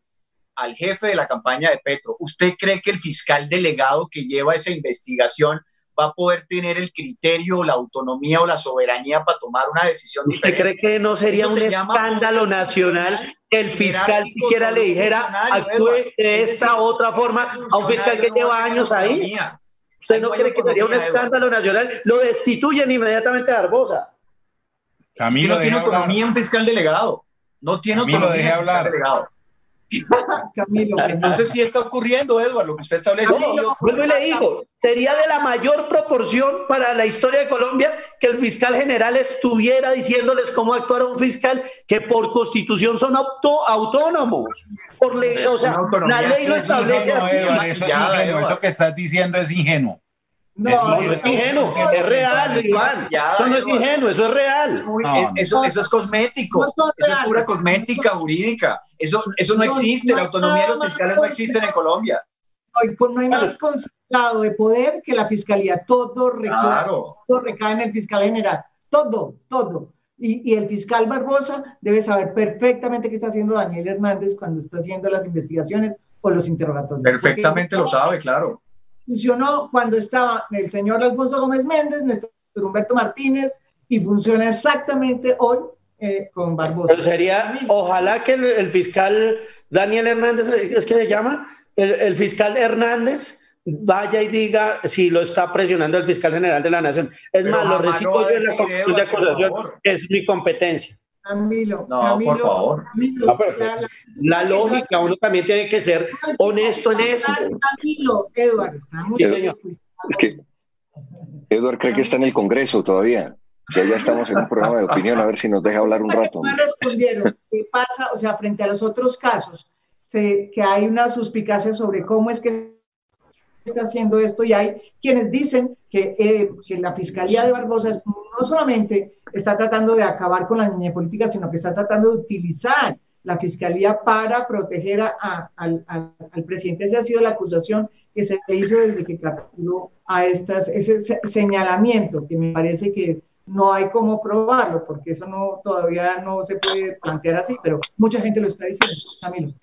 al jefe de la campaña de Petro. ¿Usted cree que el fiscal delegado que lleva esa investigación va a poder tener el criterio, la autonomía o la soberanía para tomar una decisión ¿Usted cree que no sería un escándalo nacional que el fiscal siquiera le dijera actúe de esta otra forma a un fiscal que lleva años ahí? ¿Usted no cree que sería un escándalo nacional? Lo destituyen inmediatamente de Arbosa. Camilo, no tiene autonomía un fiscal delegado. No tiene autonomía un fiscal delegado. Camilo, entonces sí está ocurriendo, Eduardo, lo que usted establece. No, vuelvo y le digo, sería de la mayor proporción para la historia de Colombia que el fiscal general estuviera diciéndoles cómo actuar a un fiscal que por constitución son autónomos. Por o sea, la ley lo establece. eso que estás diciendo es ingenuo. No, es ingenuo, es real, Iván. eso no es ingenuo, eso es real. eso, eso, es cosmético, eso es pura cosmética jurídica. Eso, eso no existe, la autonomía de los fiscales no existe en Colombia. no hay más concentrado de poder que la fiscalía. Todo, todo recae en el fiscal general. Todo, todo. Y, el fiscal Barbosa debe saber perfectamente qué está haciendo Daniel Hernández cuando está haciendo las investigaciones o los interrogatorios. Perfectamente lo sabe, claro. Funcionó cuando estaba el señor Alfonso Gómez Méndez, Néstor Humberto Martínez, y funciona exactamente hoy eh, con Barbosa. Pero sería, ojalá que el, fiscal Daniel Hernández, ¿es que se llama? el fiscal Hernández vaya y diga si lo está presionando el fiscal general de la Nación. Es más, lo recibo yo en la de acusación, es mi competencia. Camilo, no, por favor. Pues, la, lógica, uno también tiene que ser honesto en eso. Camilo, Eduardo, está muy Es que Eduardo cree que está en el Congreso todavía. Ya, ya estamos en un programa de opinión, a ver si nos deja hablar un rato. ¿no? respondieron qué pasa, o sea, frente a los otros casos, que hay una suspicacia sobre cómo es que está haciendo esto y hay quienes dicen que, eh, que la Fiscalía de Barbosa no solamente está tratando de acabar con la niña política, sino que está tratando de utilizar la Fiscalía para proteger a, al, al, presidente. Esa ha sido la acusación que se le hizo desde que capturó a estas, ese señalamiento, que me parece que no hay cómo probarlo, porque eso no todavía no se puede plantear así, pero mucha gente lo está diciendo, Camilo.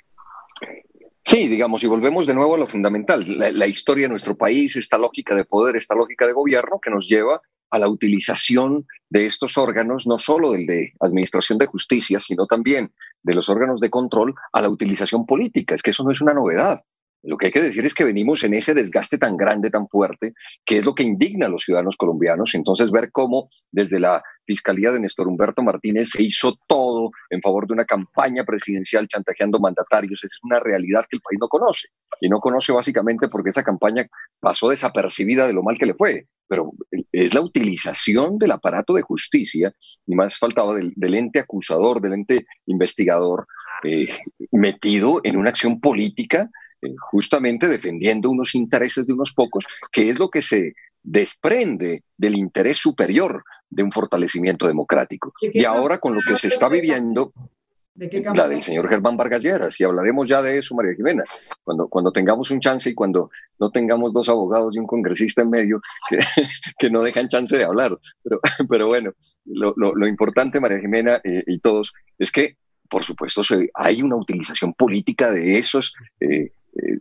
Sí, digamos, y volvemos de nuevo a lo fundamental, la, historia de nuestro país, esta lógica de poder, esta lógica de gobierno que nos lleva a la utilización de estos órganos, no solo del de Administración de Justicia, sino también de los órganos de control, a la utilización política. Es que eso no es una novedad. Lo que hay que decir es que venimos en ese desgaste tan grande, tan fuerte, que es lo que indigna a los ciudadanos colombianos. Entonces, ver cómo desde la Fiscalía de Néstor Humberto Martínez se hizo todo en favor de una campaña presidencial chantajeando mandatarios, es una realidad que el país no conoce. Y no conoce básicamente porque esa campaña pasó desapercibida de lo mal que le fue. Pero es la utilización del aparato de justicia, y más faltaba del, ente acusador, del ente investigador, eh, metido en una acción política eh, justamente defendiendo unos intereses de unos pocos, que es lo que se desprende del interés superior de un fortalecimiento democrático. Y ahora con lo que se está viviendo, la del señor Germán Vargas Lleras, y hablaremos ya de eso, María Jimena, cuando, cuando tengamos un chance y cuando no tengamos dos abogados y un congresista en medio que, que no dejan chance de hablar. Pero, pero bueno, lo, lo, importante, María Jimena eh, y todos, es que, por supuesto, hay una utilización política de esos eh, eh,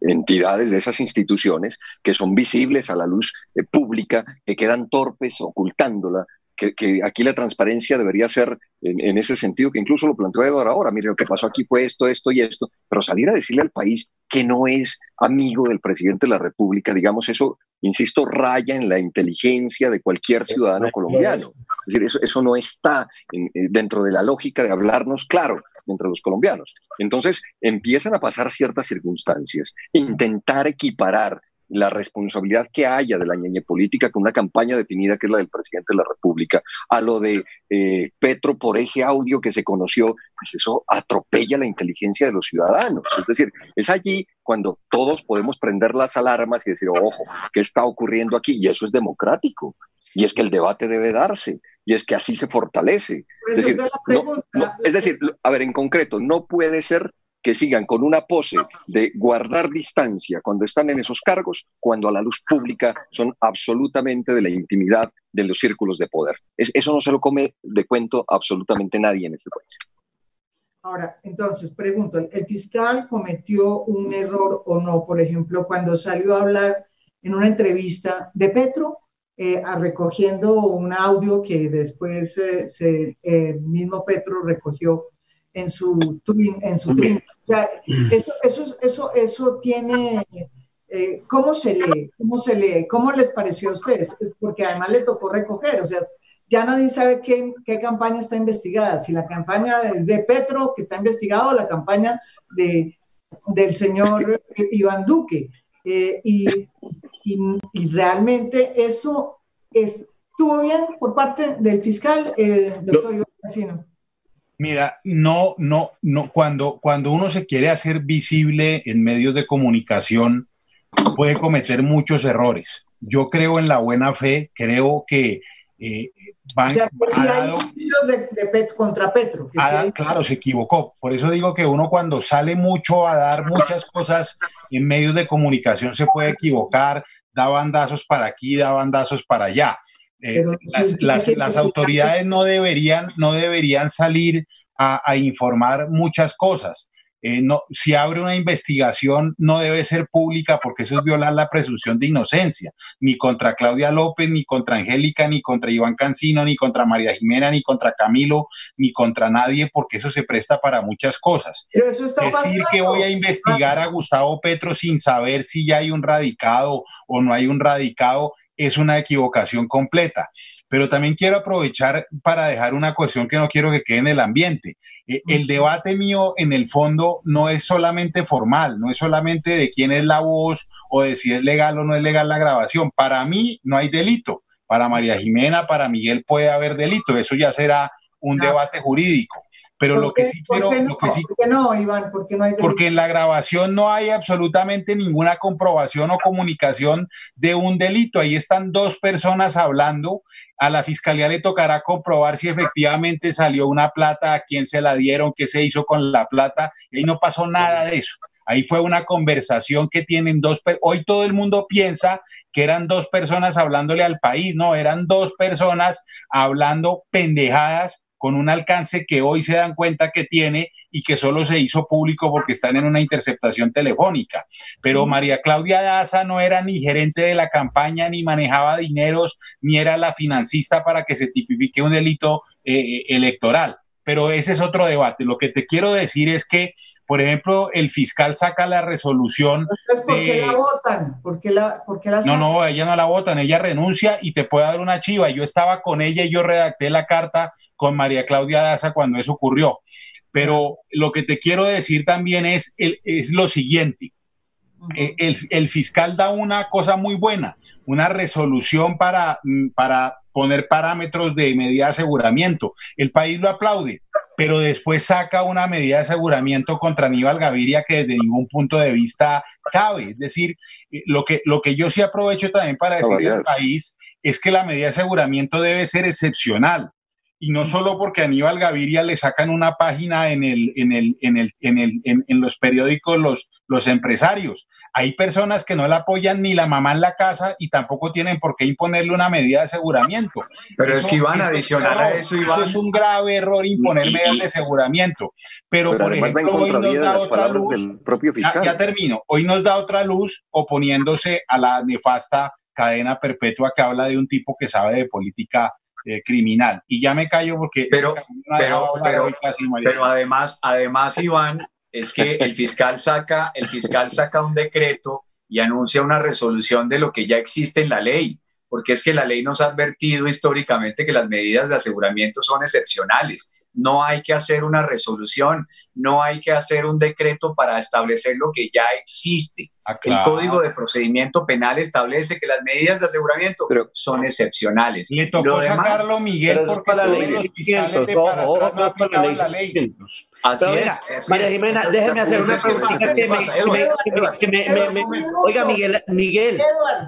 entidades, de esas instituciones que son visibles a la luz eh, pública, que quedan torpes ocultándola, que, aquí la transparencia debería ser en, ese sentido, que incluso lo planteó Eduardo ahora, mire, lo que pasó aquí fue esto, esto y esto, pero salir a decirle al país que no es amigo del presidente de la República, digamos, eso, insisto, raya en la inteligencia de cualquier ciudadano colombiano. Es decir, eso, no está eh, dentro de la lógica de hablarnos claro entre los colombianos. Entonces empiezan a pasar ciertas circunstancias, intentar equiparar la responsabilidad que haya de la ñeñe política con una campaña definida que es la del presidente de la República, a lo de eh, Petro por ese audio que se conoció, pues eso atropella la inteligencia de los ciudadanos. Es decir, es allí cuando todos podemos prender las alarmas y decir, ojo, ¿qué está ocurriendo aquí? Y eso es democrático. Y es que el debate debe darse, y es que así se fortalece. Es decir, es decir, a ver, en concreto, no puede ser que sigan con una pose de guardar distancia cuando están en esos cargos, cuando a la luz pública son absolutamente de la intimidad de los círculos de poder. eso no se lo come de cuento absolutamente nadie en este país. Ahora, entonces, pregunto, ¿el fiscal cometió un error o no? Por ejemplo, cuando salió a hablar en una entrevista de Petro, eh, recogiendo un audio que después eh, se, eh, mismo Petro recogió en su en su O sea, eso, eso, eso, eso tiene, eh, ¿cómo se lee? ¿Cómo se lee? ¿Cómo les pareció a ustedes? Porque además le tocó recoger, o sea, ya nadie sabe qué, qué campaña está investigada, si la campaña es de Petro, que está investigado, o la campaña de, del señor Iván Duque. Eh, y, y, y, realmente eso estuvo bien por parte del fiscal, eh, doctor Iván Casino. Mira, no, no, no, cuando, cuando uno se quiere hacer visible en medios de comunicación, puede cometer muchos errores. Yo creo en la buena fe, creo que Eh, o sea, que si hay de, de contra Petro. Claro, se equivocó. Por eso digo que uno cuando sale mucho a dar muchas cosas en medios de comunicación se puede equivocar, da bandazos para aquí, da bandazos para allá. Eh, las, autoridades no deberían, no deberían salir a, informar muchas cosas. Eh, no, si abre una investigación no debe ser pública porque eso es violar la presunción de inocencia, ni contra Claudia López, ni contra Angélica, ni contra Iván Cancino, ni contra María Jimena, ni contra Camilo, ni contra nadie, porque eso se presta para muchas cosas. Decir que voy a investigar a Gustavo Petro sin saber si ya hay un radicado o no hay un radicado es una equivocación completa. Pero también quiero aprovechar para dejar una cuestión que no quiero que quede en el ambiente. Eh, el debate mío en el fondo no es solamente formal, no es solamente de quién es la voz o de si es legal o no es legal la grabación. Para mí no hay delito. Para María Jimena, para Miguel puede haber delito. Eso ya será un debate jurídico. Pero lo que sí quiero, lo que sí, ¿por qué no, Iván? ¿Por qué no hay porque en la grabación no hay absolutamente ninguna comprobación o comunicación de un delito. Ahí están dos personas hablando. A la fiscalía le tocará comprobar si efectivamente salió una plata, a quién se la dieron, qué se hizo con la plata. Y ahí no pasó nada de eso. Ahí fue una conversación que tienen dos. Hoy todo el mundo piensa que eran dos personas hablándole al país. No, eran dos personas hablando pendejadas con un alcance que hoy se dan cuenta que tiene y que solo se hizo público porque están en una interceptación telefónica. Pero María Claudia Daza no era ni gerente de la campaña, ni manejaba dineros, ni era la financista para que se tipifique un delito eh, electoral. Pero ese es otro debate. Lo que te quiero decir es que, por ejemplo, el fiscal saca la resolución. ¿por qué la votan? ¿Por qué la, la no, no, ella no la votan, ella renuncia y te puede dar una chiva. Yo estaba con ella y yo redacté la carta con María Claudia Daza cuando eso ocurrió. Pero lo que te quiero decir también es, es lo siguiente. Eh, el, fiscal da una cosa muy buena, una resolución para, mm, para poner parámetros de medida de aseguramiento. El país lo aplaude, pero después saca una medida de aseguramiento contra Aníbal Gaviria que desde ningún punto de vista cabe. Es decir, eh, lo que, lo que yo sí aprovecho también para decirle al país es que la medida de aseguramiento debe ser excepcional y no solo porque Aníbal Gaviria le sacan una página en, el, en, el, en, el, en, el, en, los periódicos los, los empresarios. Hay personas que no la apoyan ni la mamá en la casa y tampoco tienen por qué imponerle una medida de aseguramiento. Pero es que iban a adicionar a eso, Iván. es un grave error imponer medidas de aseguramiento. Pero, por ejemplo, hoy nos da otra luz. Ya, ya termino. Hoy nos da otra luz oponiéndose a la nefasta cadena perpetua que habla de un tipo que sabe de política eh, criminal. Y ya me callo porque... Pero, pero, pero, además, además, Iván, es que el fiscal, saca, el fiscal saca un decreto y anuncia una resolución de lo que ya existe en la ley, porque es que la ley nos ha advertido históricamente que las medidas de aseguramiento son excepcionales no hay que hacer una resolución, no hay que hacer un decreto para establecer lo que ya existe. Ah, El Código de Procedimiento Penal establece que las medidas de aseguramiento son excepcionales. Le tocó sacarlo, Miguel, porque para la ley Así es. María Jimena, déjeme hacer una pregunta Oiga, Miguel, Miguel,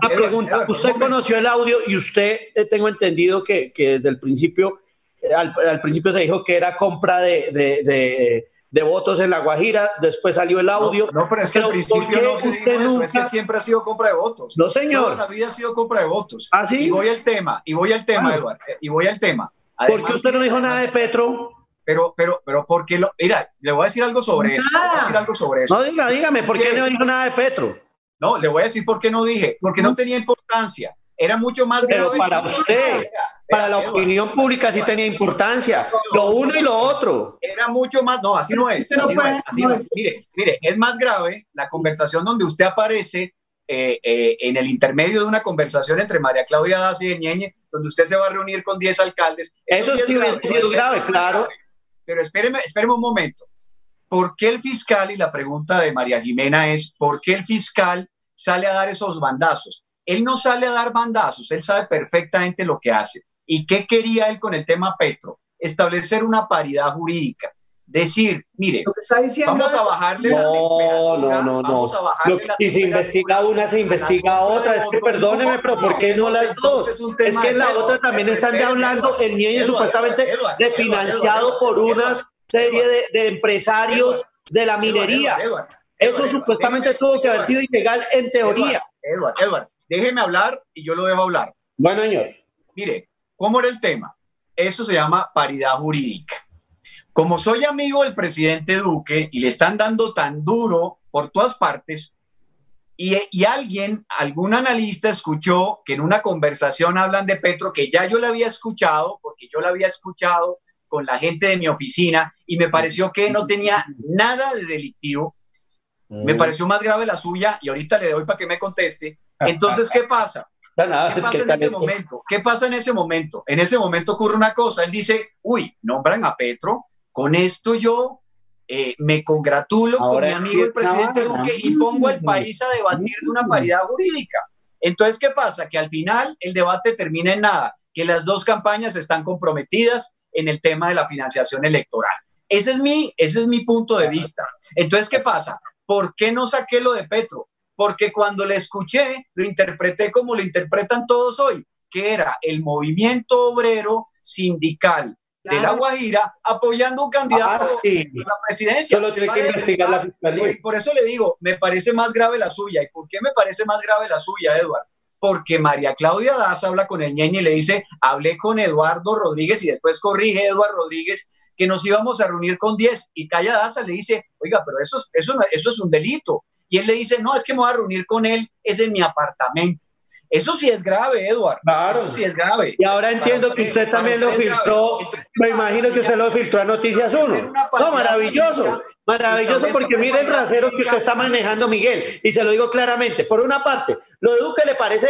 una pregunta. Usted conoció el audio y usted, eh, tengo entendido que, que desde el principio al, principio se dijo que era compra de, de, de, votos en La Guajira, después salió el audio. No, pero es que al principio no se nunca... es que siempre ha sido compra de votos. No, señor. Toda la vida ha sido compra de votos. ¿Ah, sí? Y voy al tema, y voy al tema, Eduardo, y voy al tema. ¿Por qué usted no dijo nada de Petro? Pero, pero, pero, porque lo, mira, le voy a decir algo sobre eso. Le voy a decir algo sobre eso. No, diga, dígame, ¿por qué no dijo nada de Petro? No, le voy a decir por qué no dije, porque no tenía importancia. Era mucho más Pero para usted, para la opinión pública sí tenía importancia. Lo uno y lo otro. Era mucho más, no, así no es. Así no es, así no es. Mire, mire, es más grave la conversación donde usted aparece eh, eh, en el intermedio de una conversación entre María Claudia Daza y Ñeñe, donde usted se va a reunir con 10 alcaldes. Eso, es grave, grave, claro. Pero espéreme, espéreme un momento. ¿Por qué el fiscal, y la pregunta de María Jimena es, ¿por qué el fiscal sale a dar esos bandazos? Él no sale a dar bandazos, él sabe perfectamente lo que hace. ¿Y qué quería él con el tema Petro? Establecer una paridad jurídica. decir, mire, vamos a bajarle no, la no, no, no, Si se investiga una, se investiga otra. Es que perdóneme, pero ¿por qué no las dos? Es que en la otra también están hablando el niño supuestamente de financiado por una serie de, empresarios de la minería. Eso supuestamente tuvo que haber sido ilegal en teoría. Edward, Edward, déjeme hablar y yo lo dejo hablar. Bueno, señor. Mire, ¿cómo era el tema? Esto se llama paridad jurídica. Como soy amigo del presidente Duque y le están dando tan duro por todas partes, y, y, alguien, algún analista escuchó que en una conversación hablan de Petro, que ya yo la había escuchado, porque yo la había escuchado con la gente de mi oficina, y me pareció que no tenía nada de delictivo. Me mm. pareció más grave la suya, y ahorita le doy para que me conteste. Entonces, ¿qué pasa? ¿Qué pasa en ese momento? ¿Qué pasa en ese momento? En ese momento ocurre una cosa. Él dice, uy, nombran a Petro, con esto yo eh, me congratulo con mi amigo el presidente Duque y pongo al país a debatir de una paridad jurídica. Entonces, ¿qué pasa? Que al final el debate termina en nada, que las dos campañas están comprometidas en el tema de la financiación electoral. Ese es mi, ese es mi punto de vista. Entonces, ¿qué pasa? ¿Por qué no saqué lo de Petro? Porque cuando le escuché, lo interpreté como lo interpretan todos hoy, que era el movimiento obrero sindical de La Guajira apoyando un candidato ah, a la presidencia. Solo tiene que investigar la fiscalía. Por eso le digo, me parece más grave la suya. ¿Y por qué me parece más grave la suya, Eduardo? Porque María Claudia Daza habla con el ñeñe y le dice, hablé con Eduardo Rodríguez y después corrige Eduardo Rodríguez que nos íbamos a reunir con 10 y Calla Daza le dice, oiga, pero eso, eso, eso es un delito. Y él le dice, no, es que me voy a reunir con él, es en mi apartamento. Eso sí es grave, Eduardo. Claro. Eso sí es grave. Y ahora entiendo que usted también lo filtró. Me imagino que usted lo filtró a Noticias 1. No, maravilloso. Maravilloso porque mire el rasero que usted está manejando, Miguel. Y se lo digo claramente. Por una parte, lo de Duque le parece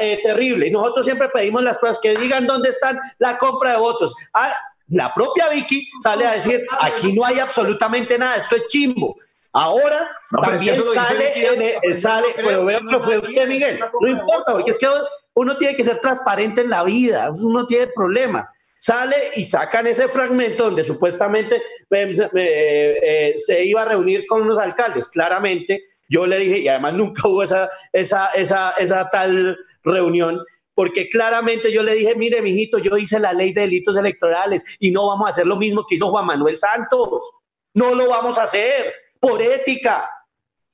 eh, terrible. Y nosotros siempre pedimos las pruebas que digan dónde están la compra de votos. Ah, la propia Vicky sale a decir, aquí no hay absolutamente nada, esto es chimbo. Ahora también sale, sale pero veo que fue usted, Miguel. No importa, porque es que uno tiene que ser transparente en la vida, uno tiene problema. Sale y sacan ese fragmento donde supuestamente eh, eh, se iba a reunir con unos alcaldes. Claramente, yo le dije, y además nunca hubo esa, esa, esa, esa tal reunión, porque claramente yo le dije, mire, mijito, yo hice la ley de delitos electorales y no vamos a hacer lo mismo que hizo Juan Manuel Santos. No lo vamos a hacer por ética.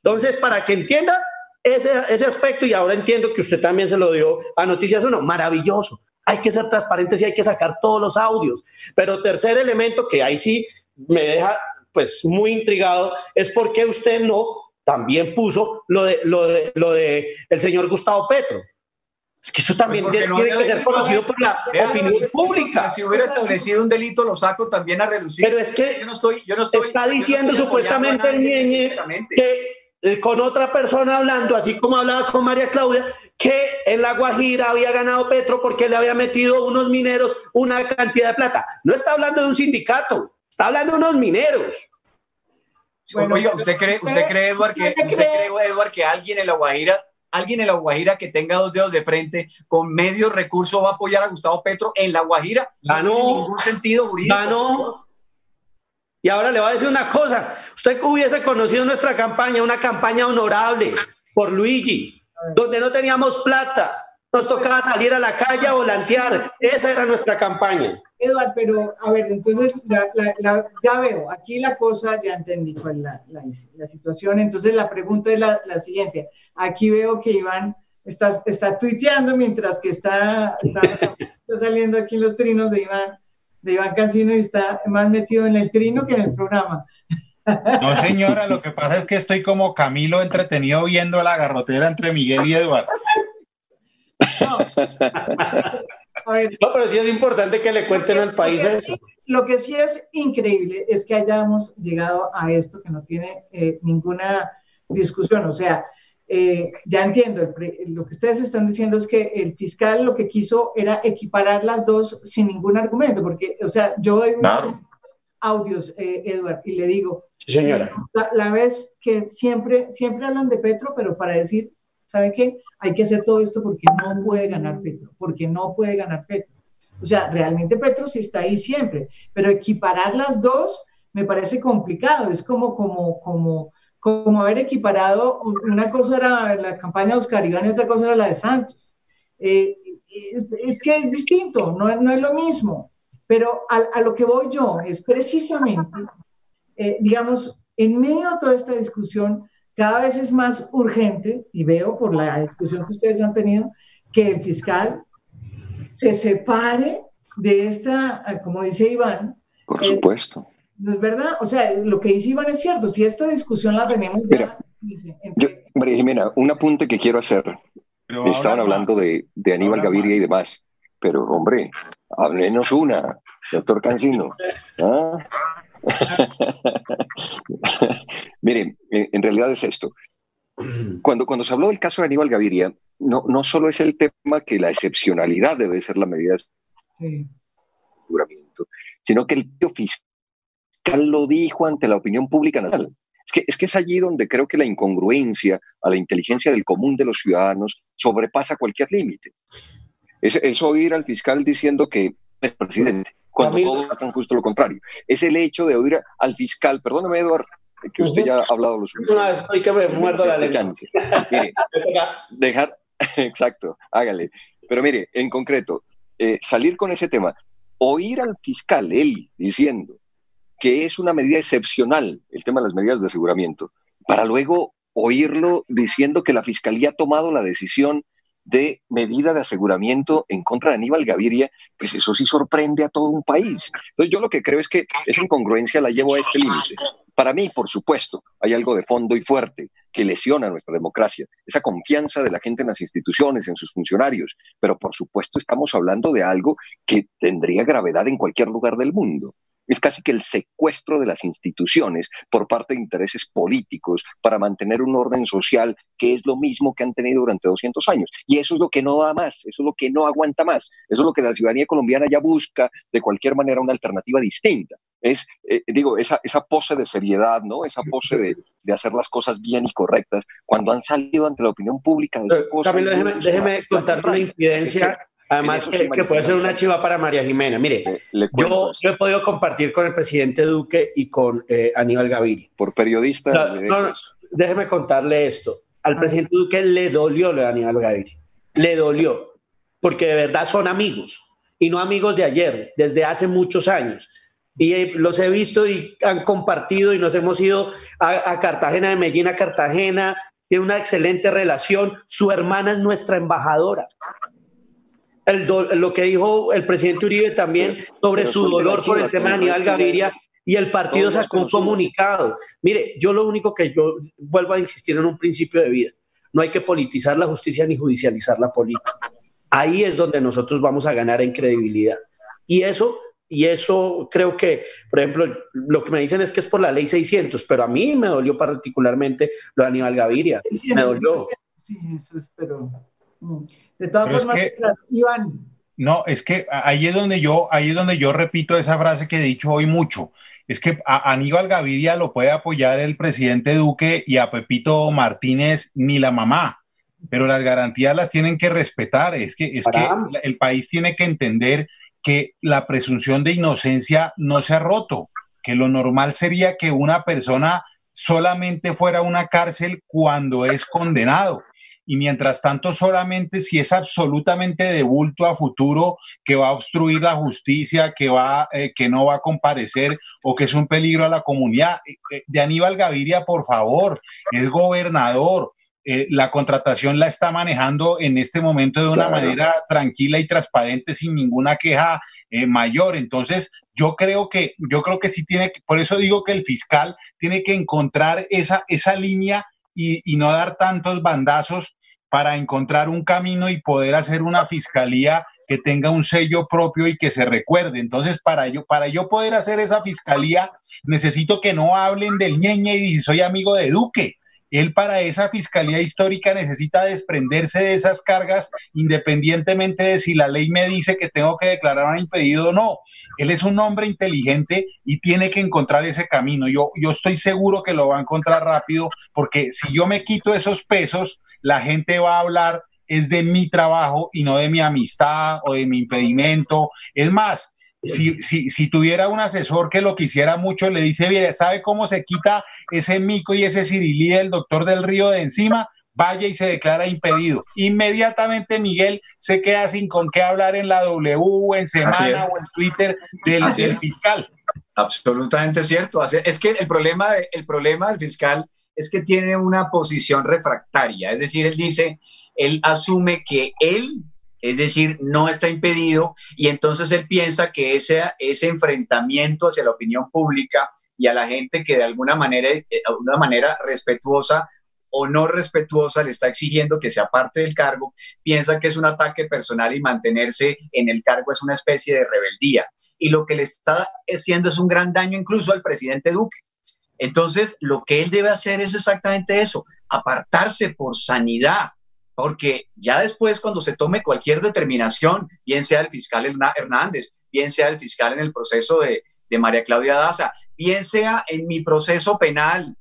Entonces, para que entienda ese, ese aspecto, y ahora entiendo que usted también se lo dio a Noticias Uno, maravilloso. Hay que ser transparentes y hay que sacar todos los audios. Pero tercer elemento que ahí sí me deja pues muy intrigado es por qué usted no también puso lo de, lo de, lo de el señor Gustavo Petro. Es que eso también pues tiene que ser conocido por la opinión pública. Si hubiera establecido un delito, lo saco también a relucir. Pero es que yo no estoy, yo no estoy, está diciendo supuestamente el ñeñe que eh, con otra persona hablando, así como hablaba con María Claudia, que en La Guajira había ganado Petro porque le había metido unos mineros una cantidad de plata. No está hablando de un sindicato, está hablando de unos mineros. Bueno, Oiga, ¿usted cree, usted cree, Eduard, que, usted cree, Eduard, que alguien en La Guajira alguien en La Guajira que tenga dos dedos de frente con medio recurso va a apoyar a Gustavo Petro en La Guajira. No tiene ningún sentido jurídico. Y ahora le voy a decir una cosa. Usted hubiese conocido nuestra campaña, una campaña honorable por Luigi, donde no teníamos plata, nos tocaba salir a la calle a volantear. Esa era nuestra campaña. Eduard, pero a ver, entonces ya veo, aquí la cosa, ya entendí cuál es la, situación. Entonces la pregunta es la, siguiente. Aquí veo que Iván está, está tuiteando mientras que está, está, saliendo aquí los trinos de Iván, de Iván Cancino y está más metido en el trino que en el programa. No, señora, lo que pasa es que estoy como Camilo entretenido viendo la garrotera entre Miguel y Eduardo. No. pero sí es importante que le cuenten al país eso. Lo que sí es increíble es que hayamos llegado a esto que no tiene eh, ninguna discusión. O sea, eh, ya entiendo, lo que ustedes están diciendo es que el fiscal lo que quiso era equiparar las dos sin ningún argumento, porque, o sea, yo doy audios, eh, Edward, y le digo, señora. La, la, vez que siempre, siempre hablan de Petro, pero para decir ¿sabe qué? Hay que hacer todo esto porque no puede ganar Petro, porque no puede ganar Petro. O sea, realmente Petro sí está ahí siempre, pero equiparar las dos me parece complicado. Es como, como, como, como haber equiparado, una cosa era la campaña de Oscar Iván y otra cosa era la de Santos. Eh, es, que es distinto, no, no es lo mismo. Pero a, lo que voy yo es precisamente, eh, digamos, en medio de toda esta discusión, cada vez es más urgente, y veo por la discusión que ustedes han tenido, que el fiscal se separe de esta, como dice Iván. Por eh, supuesto. ¿No es verdad? O sea, lo que dice Iván es cierto. Si esta discusión la tenemos ya. María Jimena, un apunte que quiero hacer. Estaban hablando de, Aníbal Gaviria y demás. Pero, hombre, menos una, doctor Cancino. ¿Ah? Miren, en realidad es esto. Cuando, cuando se habló del caso de Aníbal Gaviria, no, no solo es el tema que la excepcionalidad debe ser la medida de aseguramiento, sino que el fiscal lo dijo ante la opinión pública nacional. Es que, es que es allí donde creo que la incongruencia a la inteligencia del común de los ciudadanos sobrepasa cualquier límite. Es, es oír al fiscal diciendo que es presidente, cuando todos están justo lo contrario. Es el hecho de oír al fiscal, perdóneme Eduardo, que usted ya ha hablado lo suficiente. No, estoy que me muerdo la lengua. dejar, exacto, hágale. Pero mire, en concreto, eh, salir con ese tema, oír al fiscal, él, diciendo que es una medida excepcional, el tema de las medidas de aseguramiento, para luego oírlo diciendo que la fiscalía ha tomado la decisión de medida de aseguramiento en contra de Aníbal Gaviria, pues eso sí sorprende a todo un país. Entonces yo lo que creo es que esa incongruencia la llevo a este límite. Para mí, por supuesto, hay algo de fondo y fuerte que lesiona nuestra democracia, esa confianza de la gente en las instituciones, en sus funcionarios, pero por supuesto estamos hablando de algo que tendría gravedad en cualquier lugar del mundo es casi que el secuestro de las instituciones por parte de intereses políticos para mantener un orden social que es lo mismo que han tenido durante 200 años. Y eso es lo que no da más, eso es lo que no aguanta más, eso es lo que la ciudadanía colombiana ya busca de cualquier manera una alternativa distinta. Es, eh, digo, esa, esa pose de seriedad, ¿no? Esa pose de, de, hacer las cosas bien y correctas, cuando han salido ante la opinión pública de Camilo, déjeme, déjeme contar una incidencia Además, que, puede ser una chiva para María Jimena. Mire, yo, yo, he podido compartir con el presidente Duque y con eh, Aníbal Gaviria. Por periodista. No, déjeme contarle esto. Al ah. presidente Duque le dolió lo de Aníbal Gaviria. Le dolió. Porque de verdad son amigos. Y no amigos de ayer, desde hace muchos años. Y eh, los he visto y han compartido y nos hemos ido a, a Cartagena, de Medellín a Cartagena. Tiene una excelente relación. Su hermana es nuestra embajadora lo que dijo el presidente Uribe también sobre su dolor por el tema de Aníbal Gaviria y el partido sacó un comunicado. Mire, yo lo único que yo vuelvo a insistir en un principio de vida, no hay que politizar la justicia ni judicializar la política. Ahí es donde nosotros vamos a ganar en credibilidad. Y eso, y eso creo que, por ejemplo, lo que me dicen es que es por la ley 600, pero a mí me dolió particularmente lo de Aníbal Gaviria. Me dolió. Sí, eso es, pero... De todas formas, Iván. No, es que ahí es donde yo, ahí es donde yo repito esa frase que he dicho hoy mucho. Es que a Aníbal Gaviria lo puede apoyar el presidente Duque y a Pepito Martínez ni la mamá, pero las garantías las tienen que respetar. Es que, es que el país tiene que entender que la presunción de inocencia no se ha roto, que lo normal sería que una persona solamente fuera a una cárcel cuando es condenado y mientras tanto solamente si es absolutamente de bulto a futuro que va a obstruir la justicia, que, va, eh, que no va a comparecer o que es un peligro a la comunidad. Eh, eh, de Aníbal Gaviria, por favor, es gobernador. la contratación la está manejando en este momento de una manera tranquila y transparente sin ninguna queja mayor. Entonces, yo creo que, yo creo que sí tiene que, por eso digo que el fiscal tiene que encontrar esa, esa línea y, y, no dar tantos bandazos para encontrar un camino y poder hacer una fiscalía que tenga un sello propio y que se recuerde. Entonces, para yo, para yo poder hacer esa fiscalía, necesito que no hablen del ñeñe y si soy amigo de Duque. Él para esa fiscalía histórica necesita desprenderse de esas cargas independientemente de si la ley me dice que tengo que declarar un impedido o no. Él es un hombre inteligente y tiene que encontrar ese camino. Yo, yo estoy seguro que lo va a encontrar rápido porque si yo me quito esos pesos, la gente va a hablar es de mi trabajo y no de mi amistad o de mi impedimento. Es más, si, si, si, tuviera un asesor que lo quisiera mucho, le dice, bien, ¿sabe cómo se quita ese mico y ese cirilí del doctor del río de encima? Vaya y se declara impedido. Inmediatamente Miguel se queda sin con qué hablar en la W, en Semana o en Twitter del, del fiscal. Absolutamente cierto. Es que el problema, el problema del fiscal es que tiene una posición refractaria. Es decir, él dice, él asume que él es decir, no está impedido y entonces él piensa que ese, ese enfrentamiento hacia la opinión pública y a la gente que de alguna manera, eh, de alguna manera respetuosa o no respetuosa le está exigiendo que sea parte del cargo, piensa que es un ataque personal y mantenerse en el cargo es una especie de rebeldía. Y lo que le está haciendo es un gran daño incluso al presidente Duque. Entonces, lo que él debe hacer es exactamente eso, apartarse por sanidad, porque ya después cuando se tome cualquier determinación, bien sea el fiscal Hernández, bien sea el fiscal en el proceso de, María Claudia Daza, bien sea en mi proceso penal,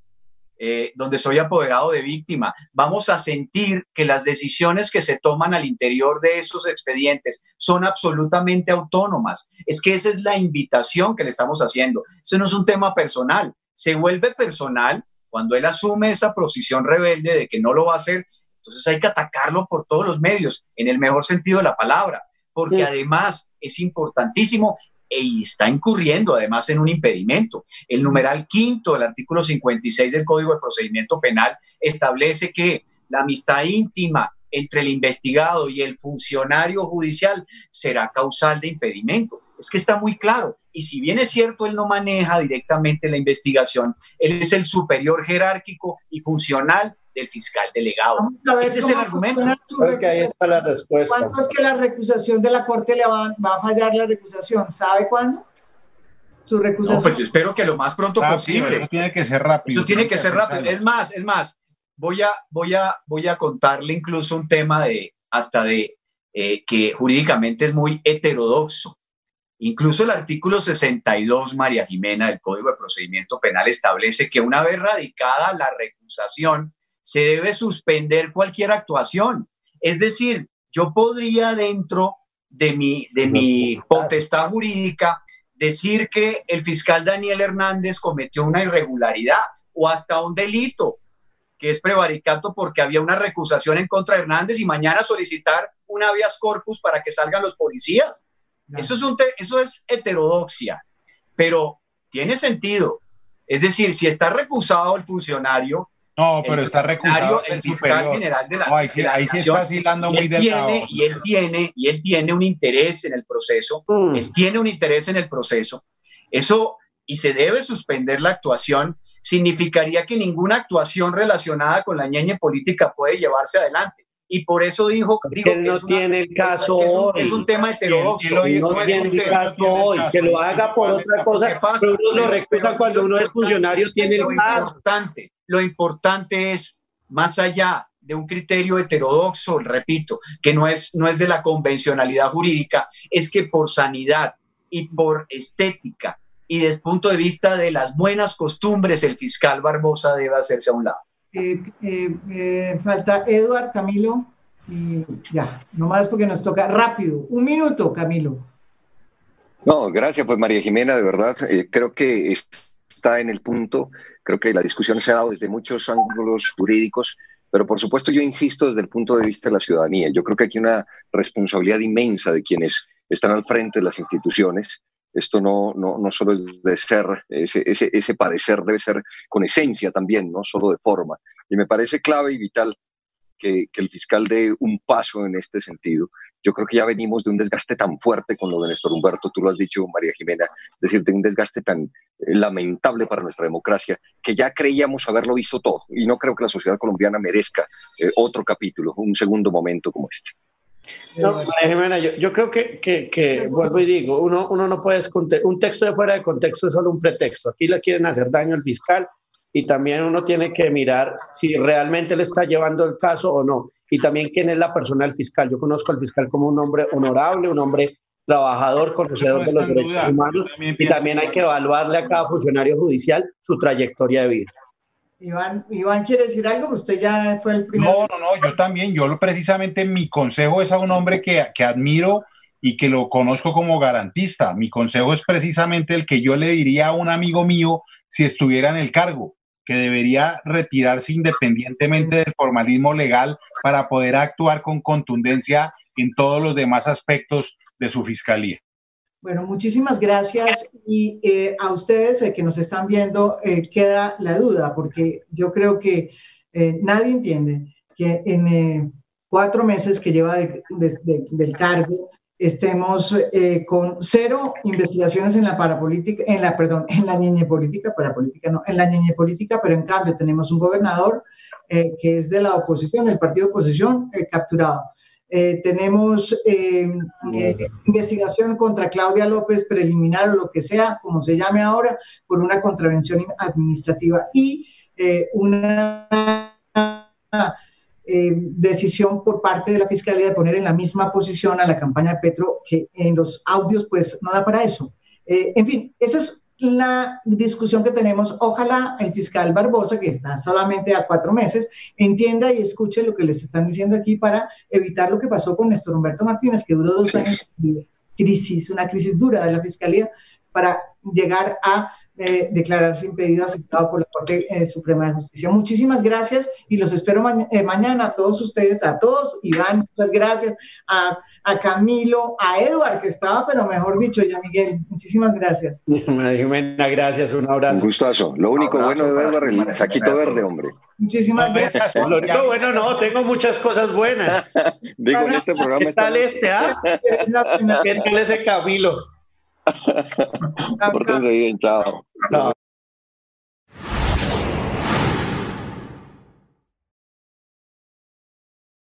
eh, donde soy apoderado de víctima, vamos a sentir que las decisiones que se toman al interior de esos expedientes son absolutamente autónomas. Es que esa es la invitación que le estamos haciendo. Eso no es un tema personal. Se vuelve personal cuando él asume esa posición rebelde de que no lo va a hacer entonces hay que atacarlo por todos los medios, en el mejor sentido de la palabra, porque además es importantísimo e está incurriendo además en un impedimento. El numeral quinto del artículo 56 del Código de Procedimiento Penal establece que la amistad íntima entre el investigado y el funcionario judicial será causal de impedimento. Es que está muy claro. Y si bien es cierto, él no maneja directamente la investigación, él es el superior jerárquico y funcional del fiscal delegado. Vamos a ver Ese es el argumento. Creo que ahí está la respuesta. ¿Cuándo es que la recusación de la Corte le va, va a fallar la recusación? ¿Sabe cuándo? Su recusación. No, pues espero que lo más pronto posible. Eso tiene que ser rápido. Eso tiene que ser rápido. Es más, es más, voy a, voy a, voy a contarle incluso un tema de hasta de eh, que jurídicamente es muy heterodoxo. Incluso el artículo 62, María Jimena, del Código de Procedimiento Penal establece que una vez radicada la recusación, se debe suspender cualquier actuación. Es decir, yo podría dentro de mi, de mi potestad jurídica decir que el fiscal Daniel Hernández cometió una irregularidad o hasta un delito, que es prevaricato porque había una recusación en contra de Hernández y mañana solicitar un habeas corpus para que salgan los policías. Eso, es un eso es heterodoxia, pero tiene sentido. Es decir, si está recusado el funcionario, no, pero está recusado el fiscal general de la, ahí, sí, está asilando muy tiene, Y él tiene, y él tiene un interés en el proceso, mm. él tiene un interés en el proceso. Eso, y se debe suspender la actuación, significaría que ninguna actuación relacionada con la ñeñe política puede llevarse adelante. Y por eso dijo, que no tiene el caso hoy. Es un tema heterodoxo. Que no, tiene el caso hoy. Que lo haga por otra cosa. Pero uno lo recuerda cuando uno es funcionario, tiene el caso. Importante lo importante es, más allá de un criterio heterodoxo, repito, que no es, no es de la convencionalidad jurídica, es que por sanidad y por estética y desde el punto de vista de las buenas costumbres, el fiscal Barbosa debe hacerse a un lado. Eh, eh, eh, falta Eduard, Camilo, y ya, nomás porque nos toca rápido. Un minuto, Camilo. No, gracias, pues María Jimena, de verdad, creo que está en el punto Creo que la discusión se ha dado desde muchos ángulos jurídicos, pero por supuesto yo insisto desde el punto de vista de la ciudadanía. Yo creo que aquí hay una responsabilidad inmensa de quienes están al frente de las instituciones. Esto no, no, no solo es de ser, ese, ese, ese parecer debe ser con esencia también, no solo de forma. Y me parece clave y vital que, que, el fiscal dé un paso en este sentido. Yo creo que ya venimos de un desgaste tan fuerte con lo de Néstor Humberto, tú lo has dicho, María Jimena, es decir, de un desgaste tan eh, lamentable para nuestra democracia, que ya creíamos haberlo visto todo. Y no creo que la sociedad colombiana merezca eh, otro capítulo, un segundo momento como este. No, María Jimena, yo, yo creo que, que, que, vuelvo y digo, uno, uno no puede, un texto de fuera de contexto es solo un pretexto. Aquí le quieren hacer daño al fiscal y también uno tiene que mirar si realmente le está llevando el caso o no. Y también quién es la persona del fiscal. Yo conozco al fiscal como un hombre honorable, un hombre trabajador, conocedor de los derechos humanos y también hay que evaluarle a cada funcionario judicial su trayectoria de vida. Iván, Iván quiere decir algo, usted ya fue el primero. No, no, no, yo también, yo precisamente mi consejo es a un hombre que, que admiro y que lo conozco como garantista. Mi consejo es precisamente el que yo le diría a un amigo mío si estuviera en el cargo, que debería retirarse independientemente del formalismo legal para poder actuar con contundencia en todos los demás aspectos de su fiscalía. Bueno, muchísimas gracias y eh, a ustedes eh, que nos están viendo eh, queda la duda porque yo creo que nadie entiende que en cuatro meses que lleva del cargo estemos con cero investigaciones en la parapolítica, en la, perdón, en la niñe política, parapolítica no, en la niñe política, pero en cambio tenemos un gobernador que es de la oposición, del partido de oposición, capturado. Eh, tenemos eh, eh, investigación contra Claudia López preliminar o lo que sea, como se llame ahora, por una contravención administrativa y una decisión por parte de la Fiscalía de poner en la misma posición a la campaña de Petro, que en los audios pues no da para eso. en fin, esa es la discusión que tenemos. Ojalá el fiscal Barbosa, que está solamente a cuatro meses, entienda y escuche lo que les están diciendo aquí para evitar lo que pasó con Néstor Humberto Martínez, que duró dos años de crisis, una crisis dura de la fiscalía, para llegar a declararse impedido aceptado por la Corte eh, Suprema de Justicia. Muchísimas gracias y los espero eh, mañana a todos ustedes, a todos, Iván, muchas gracias, a, a, Camilo, a Eduard, que estaba, pero mejor dicho, ya Miguel, muchísimas gracias. Jimena, gracias, un abrazo. Un gustazo. Lo único bueno de Eduard, el saquito verde, hombre. Muchísimas gracias. Lo único bueno, no, tengo muchas cosas buenas. Digo, en este programa ¿Qué tal este, ah? ¿Qué tal ese Camilo? Pórtense bien, chao. Chao.